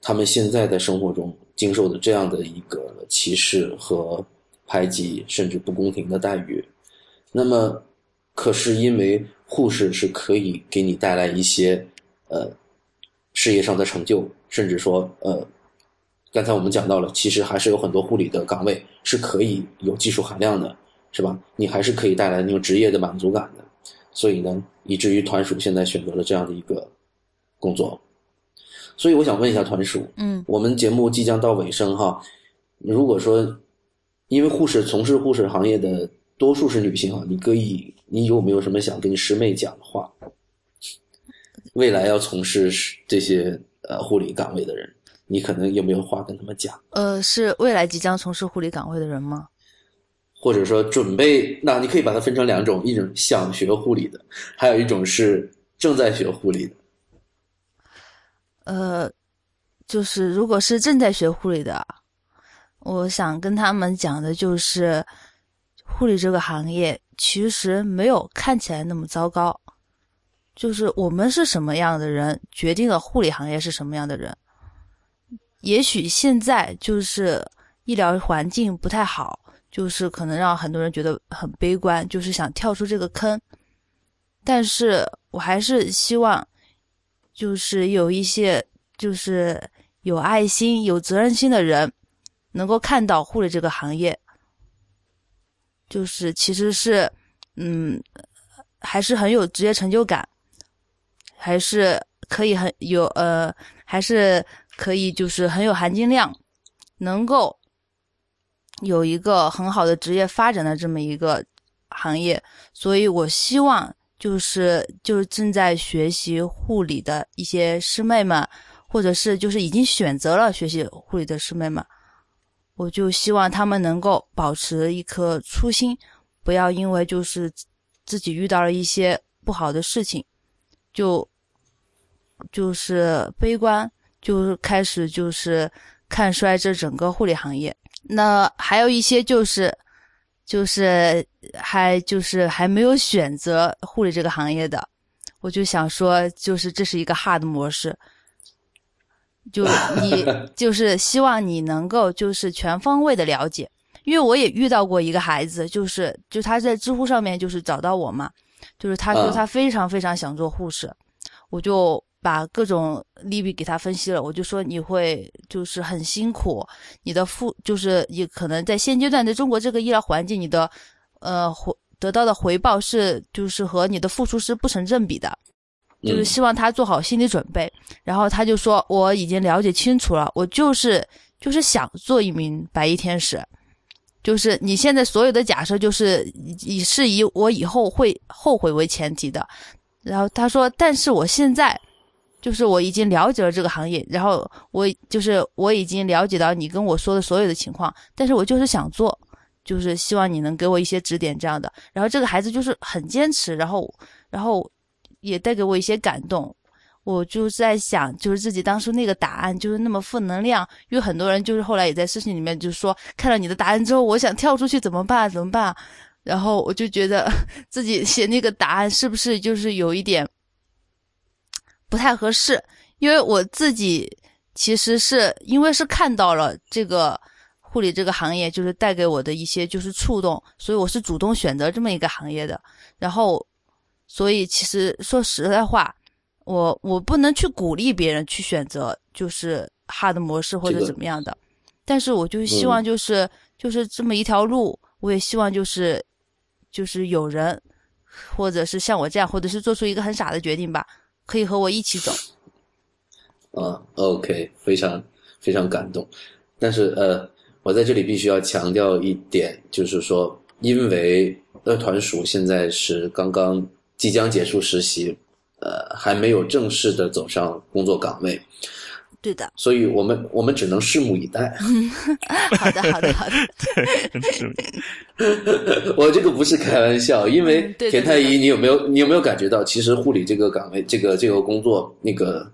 他们现在在生活中经受的这样的一个歧视和排挤，甚至不公平的待遇。那么，可是因为护士是可以给你带来一些呃事业上的成就，甚至说呃，刚才我们讲到了，其实还是有很多护理的岗位是可以有技术含量的，是吧？你还是可以带来那种职业的满足感的。所以呢，以至于团属现在选择了这样的一个工作。所以我想问一下团属，嗯我们节目即将到尾声哈，如果说因为护士从事护士行业的多数是女性啊，你可以，你有没有什么想跟师妹讲的话？未来要从事这些呃护理岗位的人，你可能有没有话跟他们讲？呃，是未来即将从事护理岗位的人吗？或者说准备，那你可以把它分成两种，一种想学护理的，还有一种是正在学护理的。呃，就是如果是正在学护理的，我想跟他们讲的就是，护理这个行业其实没有看起来那么糟糕，就是我们是什么样的人，决定了护理行业是什么样的人。也许现在就是医疗环境不太好，就是可能让很多人觉得很悲观，就是想跳出这个坑。但是我还是希望，就是有一些就是有爱心、有责任心的人，能够看到护理这个行业，就是其实是，嗯，还是很有职业成就感，还是可以很有呃，还是可以就是很有含金量，能够有一个很好的职业发展的这么一个行业，所以我希望就是就是正在学习护理的一些师妹们，或者是就是已经选择了学习护理的师妹们，我就希望他们能够保持一颗初心，不要因为就是自己遇到了一些不好的事情，就就是悲观，就是开始就是看衰这整个护理行业。那还有一些就是，就是还就是还没有选择护理这个行业的，我就想说，就是这是一个 hard 模式，就你 [LAUGHS] 就是希望你能够就是全方位的了解，因为我也遇到过一个孩子，就是就他在知乎上面就是找到我嘛，就是他说啊他非常非常想做护士，我就把各种利弊给他分析了，我就说你会就是很辛苦，你的付就是你可能在现阶段在中国这个医疗环境，你的呃回得到的回报是就是和你的付出是不成正比的。就是嗯希望他做好心理准备。然后他就说：“我已经了解清楚了，我就是就是想做一名白衣天使。就是你现在所有的假设，就是以以是以我以后会后悔为前提的。”然后他说：“但是我现在就是我已经了解了这个行业，然后我就是我已经了解到你跟我说的所有的情况，但是我就是想做。”就是希望你能给我一些指点这样的，然后这个孩子就是很坚持，然后，然后也带给我一些感动。我就在想，就是自己当初那个答案就是那么负能量，因为很多人就是后来也在私信里面就说，看到你的答案之后，我想跳出去怎么办？怎么办？然后我就觉得自己写那个答案是不是就是有一点不太合适？因为我自己其实是因为是看到了这个护理这个行业，就是带给我的一些就是触动，所以我是主动选择这么一个行业的。然后，所以其实说实在话，我我不能去鼓励别人去选择就是 hard 模式或者怎么样的，但是我就希望就是、就是这么一条路，我也希望就是就是有人，或者是像我这样，或者是做出一个很傻的决定吧，可以和我一起走。啊，OK，非常非常感动。但是呃，我在这里必须要强调一点，就是说，因为乐团属现在是刚刚即将结束实习，呃，还没有正式的走上工作岗位，对的，所以我们我们只能拭目以待。[LAUGHS] 好的，好的，好的。是 [LAUGHS] 我这个不是开玩笑，因为田太医，你有没有你有没有感觉到，其实护理这个岗位，这个这个工作，那个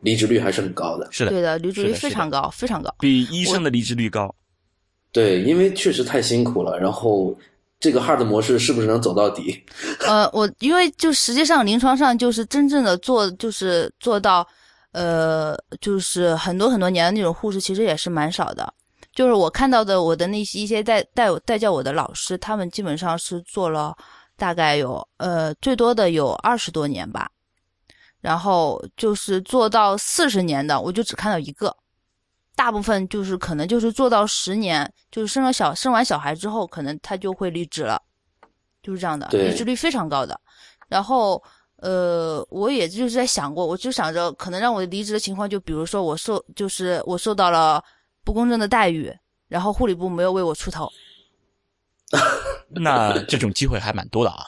离职率还是很高的。是的，对的，离职率非常高，非常高。比医生的离职率高。对，因为确实太辛苦了。然后这个 hard 模式是不是能走到底？呃，我因为就实际上临床上就是真正的做，就是做到，呃，就是很多很多年的那种护士，其实也是蛮少的。就是我看到的，我的那些一些带带我带教我的老师，他们基本上是做了大概有呃最多的有二十多年吧，然后就是做到四十年的，我就只看到一个。大部分就是可能就是做到十年，就是生了小生完小孩之后，可能他就会离职了，就是这样的，离职率非常高的。然后呃，我也就是在想过，我就想着可能让我离职的情况，就比如说我受就是我受到了不公正的待遇，然后护理部没有为我出头，[LAUGHS] 那这种机会还蛮多的啊。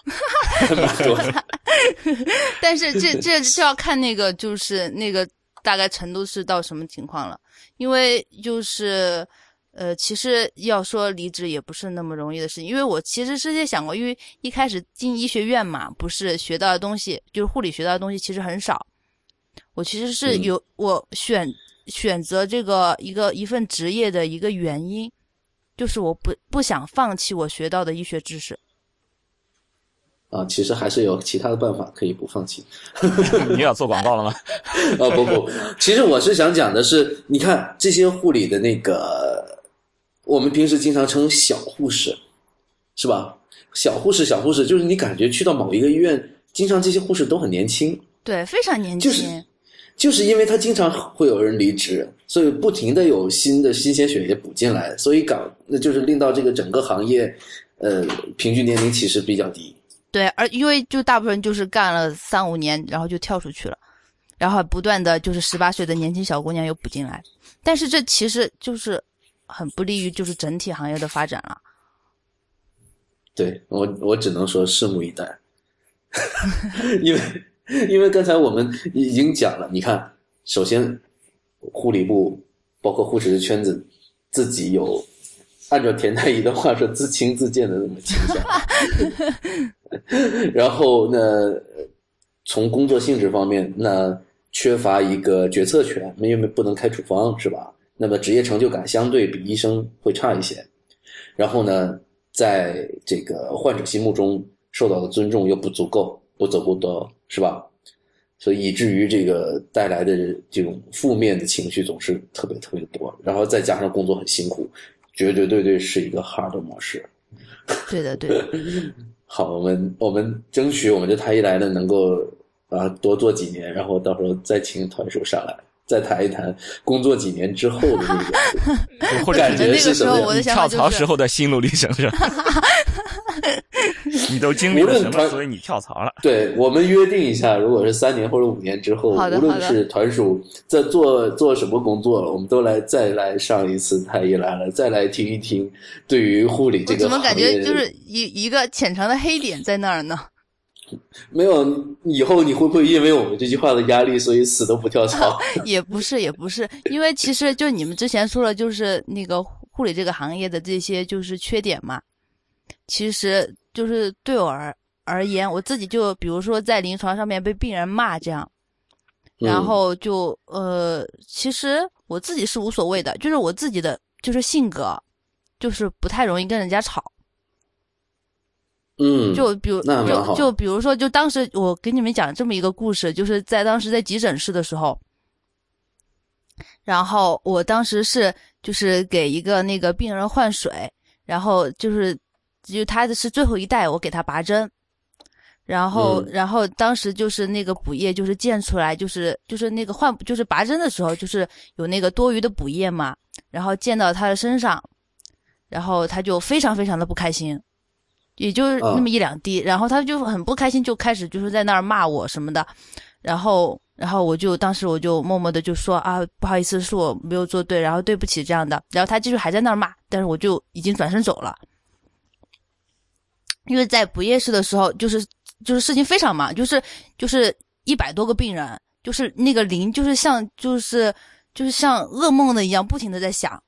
但是这这这要看那个就是那个大概程度是到什么情况了，因为就是呃，其实要说离职也不是那么容易的事情，因为我其实是在想过，因为一开始进医学院嘛，不是学到的东西，就是护理学到的东西其实很少，我其实是嗯有、我选选择这个一个一份职业的一个原因，就是我不不想放弃我学到的医学知识。啊，其实还是有其他的办法可以不放弃。[LAUGHS] 你要做广告了吗？哦 [LAUGHS] 不不，其实我是想讲的是，你看这些护理的那个，我们平时经常称小护士，是吧？小护士，小护士，就是你感觉去到某一个医院，经常这些护士都很年轻，对，非常年轻。就是就是因为他经常会有人离职，所以不停的有新的新鲜血液补进来，所以岗那就是令到这个整个行业，呃，平均年龄其实比较低。对，而因为就大部分人就是干了三五年，然后就跳出去了，然后不断的就是十八岁的年轻小姑娘又补进来，但是这其实就是很不利于就是整体行业的发展了。对我，我只能说拭目以待，[LAUGHS] 因为因为刚才我们已经讲了，你看，首先护理部包括护士的圈子自己有按照田太医的话说自轻自贱的那么倾向，[LAUGHS] 然后呢，从工作性质方面，那缺乏一个决策权，因为不能开处方，是吧？那么职业成就感相对比医生会差一些。然后呢，在这个患者心目中受到的尊重又不足够，不足够多，是吧？所以以至于这个带来的这种负面的情绪总是特别特别多，然后再加上工作很辛苦，绝绝对对是一个 hard 模式。对的，对的。[LAUGHS] 好，我们我们争取我们这太医来了能够啊多做几年，然后到时候再请团叔上来，再谈一谈工作几年之后的 [LAUGHS] 那个或者感觉是什么样。我的想就是槽时候的心路历程是吧？[LAUGHS] 你都经历了什么，所以你跳槽了。对我们约定一下，如果是三年或者五年之后，无论是团属在做做什么工作了，我们都来再来上一次太医来了，再来听一听对于护理这个我怎么感觉就是一一个浅尝的黑点在那儿呢？[LAUGHS] 没有以后你会不会因为我们这句话的压力，所以死都不跳槽？[LAUGHS] 也不是，也不是，因为其实就你们之前说了，就是那个护理这个行业的这些就是缺点嘛。其实就是对我而而言，我自己就比如说在临床上面被病人骂这样，然嗯后就呃，其实我自己是无所谓的，就是我自己的就是性格，就是不太容易跟人家吵。嗯，就比如就就比如说，就当时我给你们讲这么一个故事，就是在当时在急诊室的时候，然后我当时是就是给一个那个病人换水，然后就是就他的是最后一代，我给他拔针，然后、嗯然后当时就是那个补液就是溅出来，就是就是那个换就是拔针的时候，就是有那个多余的补液嘛，然后溅到他的身上，然后他就非常非常的不开心。也就是那么一两滴，然后他就很不开心，就开始就是在那儿骂我什么的，然后然后我就当时我就默默的就说啊不好意思是我没有做对，然后对不起这样的，然后他继续还在那儿骂，但是我就已经转身走了，因为在不夜市的时候就是就是事情非常忙，就是就是一百多个病人，就是那个铃就是像就是就是像噩梦的一样不停的在响。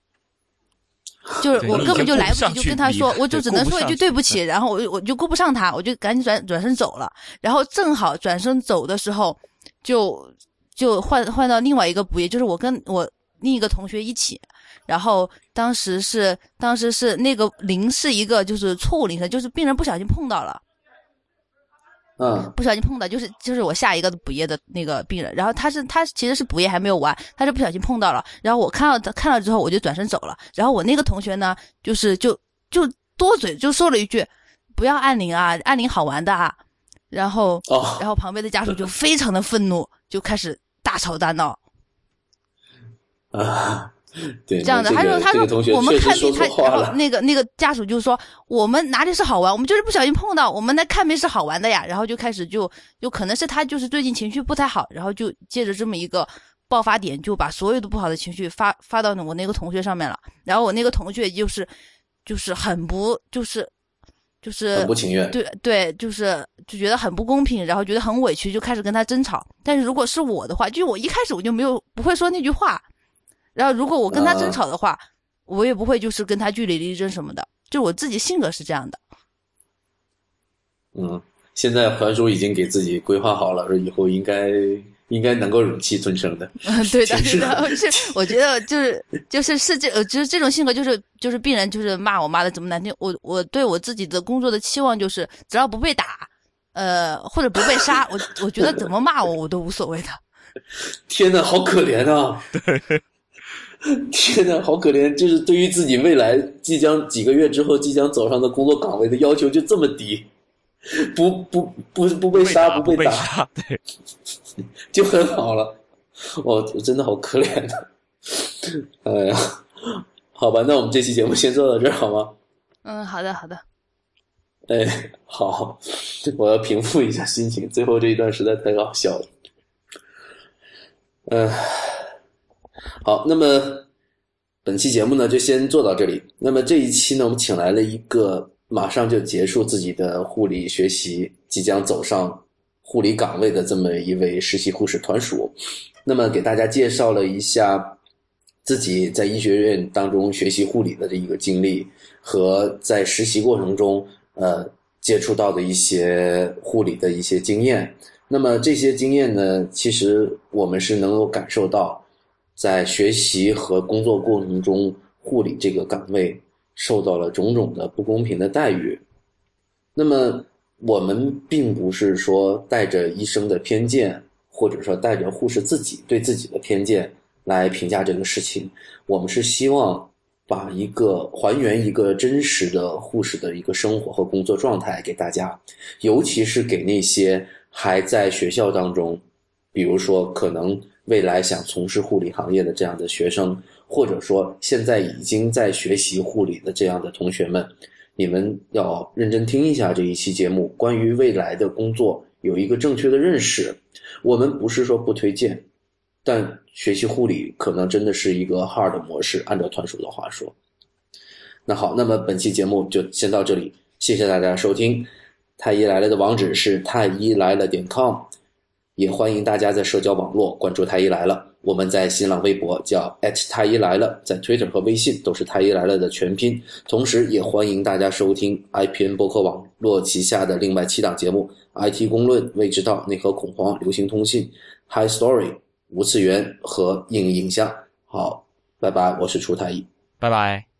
就是我根本就来不及就跟他说我就只能说一句对不起，然后我我就顾不上他，我就赶紧转转身走了。然后正好转身走的时候，就就换换到另外一个补液，就是我跟我另一个同学一起。然后当时是当时是那个铃是一个就是错误铃声，就是病人不小心碰到了。嗯。不小心碰到，就是就是我下一个补液的那个病人，然后他是他其实是补液还没有完，他是不小心碰到了，然后我看到他看到之后我就转身走了，然后我那个同学呢，就是就就多嘴就说了一句，不要按铃啊，按铃好玩的啊，然后哦。然后旁边的家属就非常的愤怒，就开始大吵大闹，啊，[LAUGHS] [LAUGHS] 对，这样的，他说他说我们看病他，然后那个那个家属就说我们哪里是好玩，我们就是不小心碰到，我们来看病是好玩的呀，然后就开始就就可能是他就是最近情绪不太好，然后就借着这么一个爆发点，就把所有的不好的情绪发发到我那个同学上面了，然后我那个同学就是就是很不就是就是很不情愿。对对，就是就觉得很不公平，然后觉得很委屈，就开始跟他争吵。但是如果是我的话，就是我一开始我就没有不会说那句话，然后如果我跟他争吵的话，我也不会就是跟他据理力争什么的，就我自己性格是这样的。嗯，现在还叔已经给自己规划好了，说以后应该应该能够忍气吞声的。[LAUGHS] 嗯，对的，对的，是我觉得就是就是是这呃，就是这种性格，就是就是病人就是骂我骂的怎么难听，我我对我自己的工作的期望就是只要不被打，呃或者不被杀，[LAUGHS] 我我觉得怎么骂我我都无所谓的。天呐，好可怜啊！[LAUGHS] [LAUGHS] 天呐，好可怜！就是对于自己未来即将几个月之后即将走上的工作岗位的要求就这么低，不不不不被杀打不打被打，对，[LAUGHS] 就很好了。我真的好可怜的，[LAUGHS] 哎呀，好吧，那我们这期节目先做到这儿好吗？嗯，好的好的。哎，好，我要平复一下心情，最后这一段实在太搞笑了。嗯、好，那么本期节目呢就先做到这里。那么这一期呢，我们请来了一个马上就结束自己的护理学习，即将走上护理岗位的这么一位实习护士团属。那么给大家介绍了一下自己在医学院当中学习护理的这一个经历，和在实习过程中呃接触到的一些护理的一些经验。那么这些经验呢，其实我们是能够感受到，在学习和工作过程中，护理这个岗位受到了种种的不公平的待遇。那么我们并不是说带着医生的偏见，或者说带着护士自己对自己的偏见来评价这个事情。我们是希望把一个还原一个真实的护士的一个生活和工作状态给大家，尤其是给那些还在学校当中，比如说可能未来想从事护理行业的这样的学生，或者说现在已经在学习护理的这样的同学们。你们要认真听一下这一期节目，关于未来的工作有一个正确的认识。我们不是说不推荐，但学习护理可能真的是一个 hard 模式。按照团叔的话说，那好，那么本期节目就先到这里，谢谢大家收听。太医来了的网址是太医来了点 com，也欢迎大家在社交网络关注太医来了。我们在新浪微博叫太医来了，在 Twitter 和微信都是太医来了的全拼。同时，也欢迎大家收听 IPN 博客网络旗下的另外七档节目：IT 公论、未知道、内核恐慌、流行通信、High Story、无次元和硬影像。好，拜拜，我是楚太医，拜拜。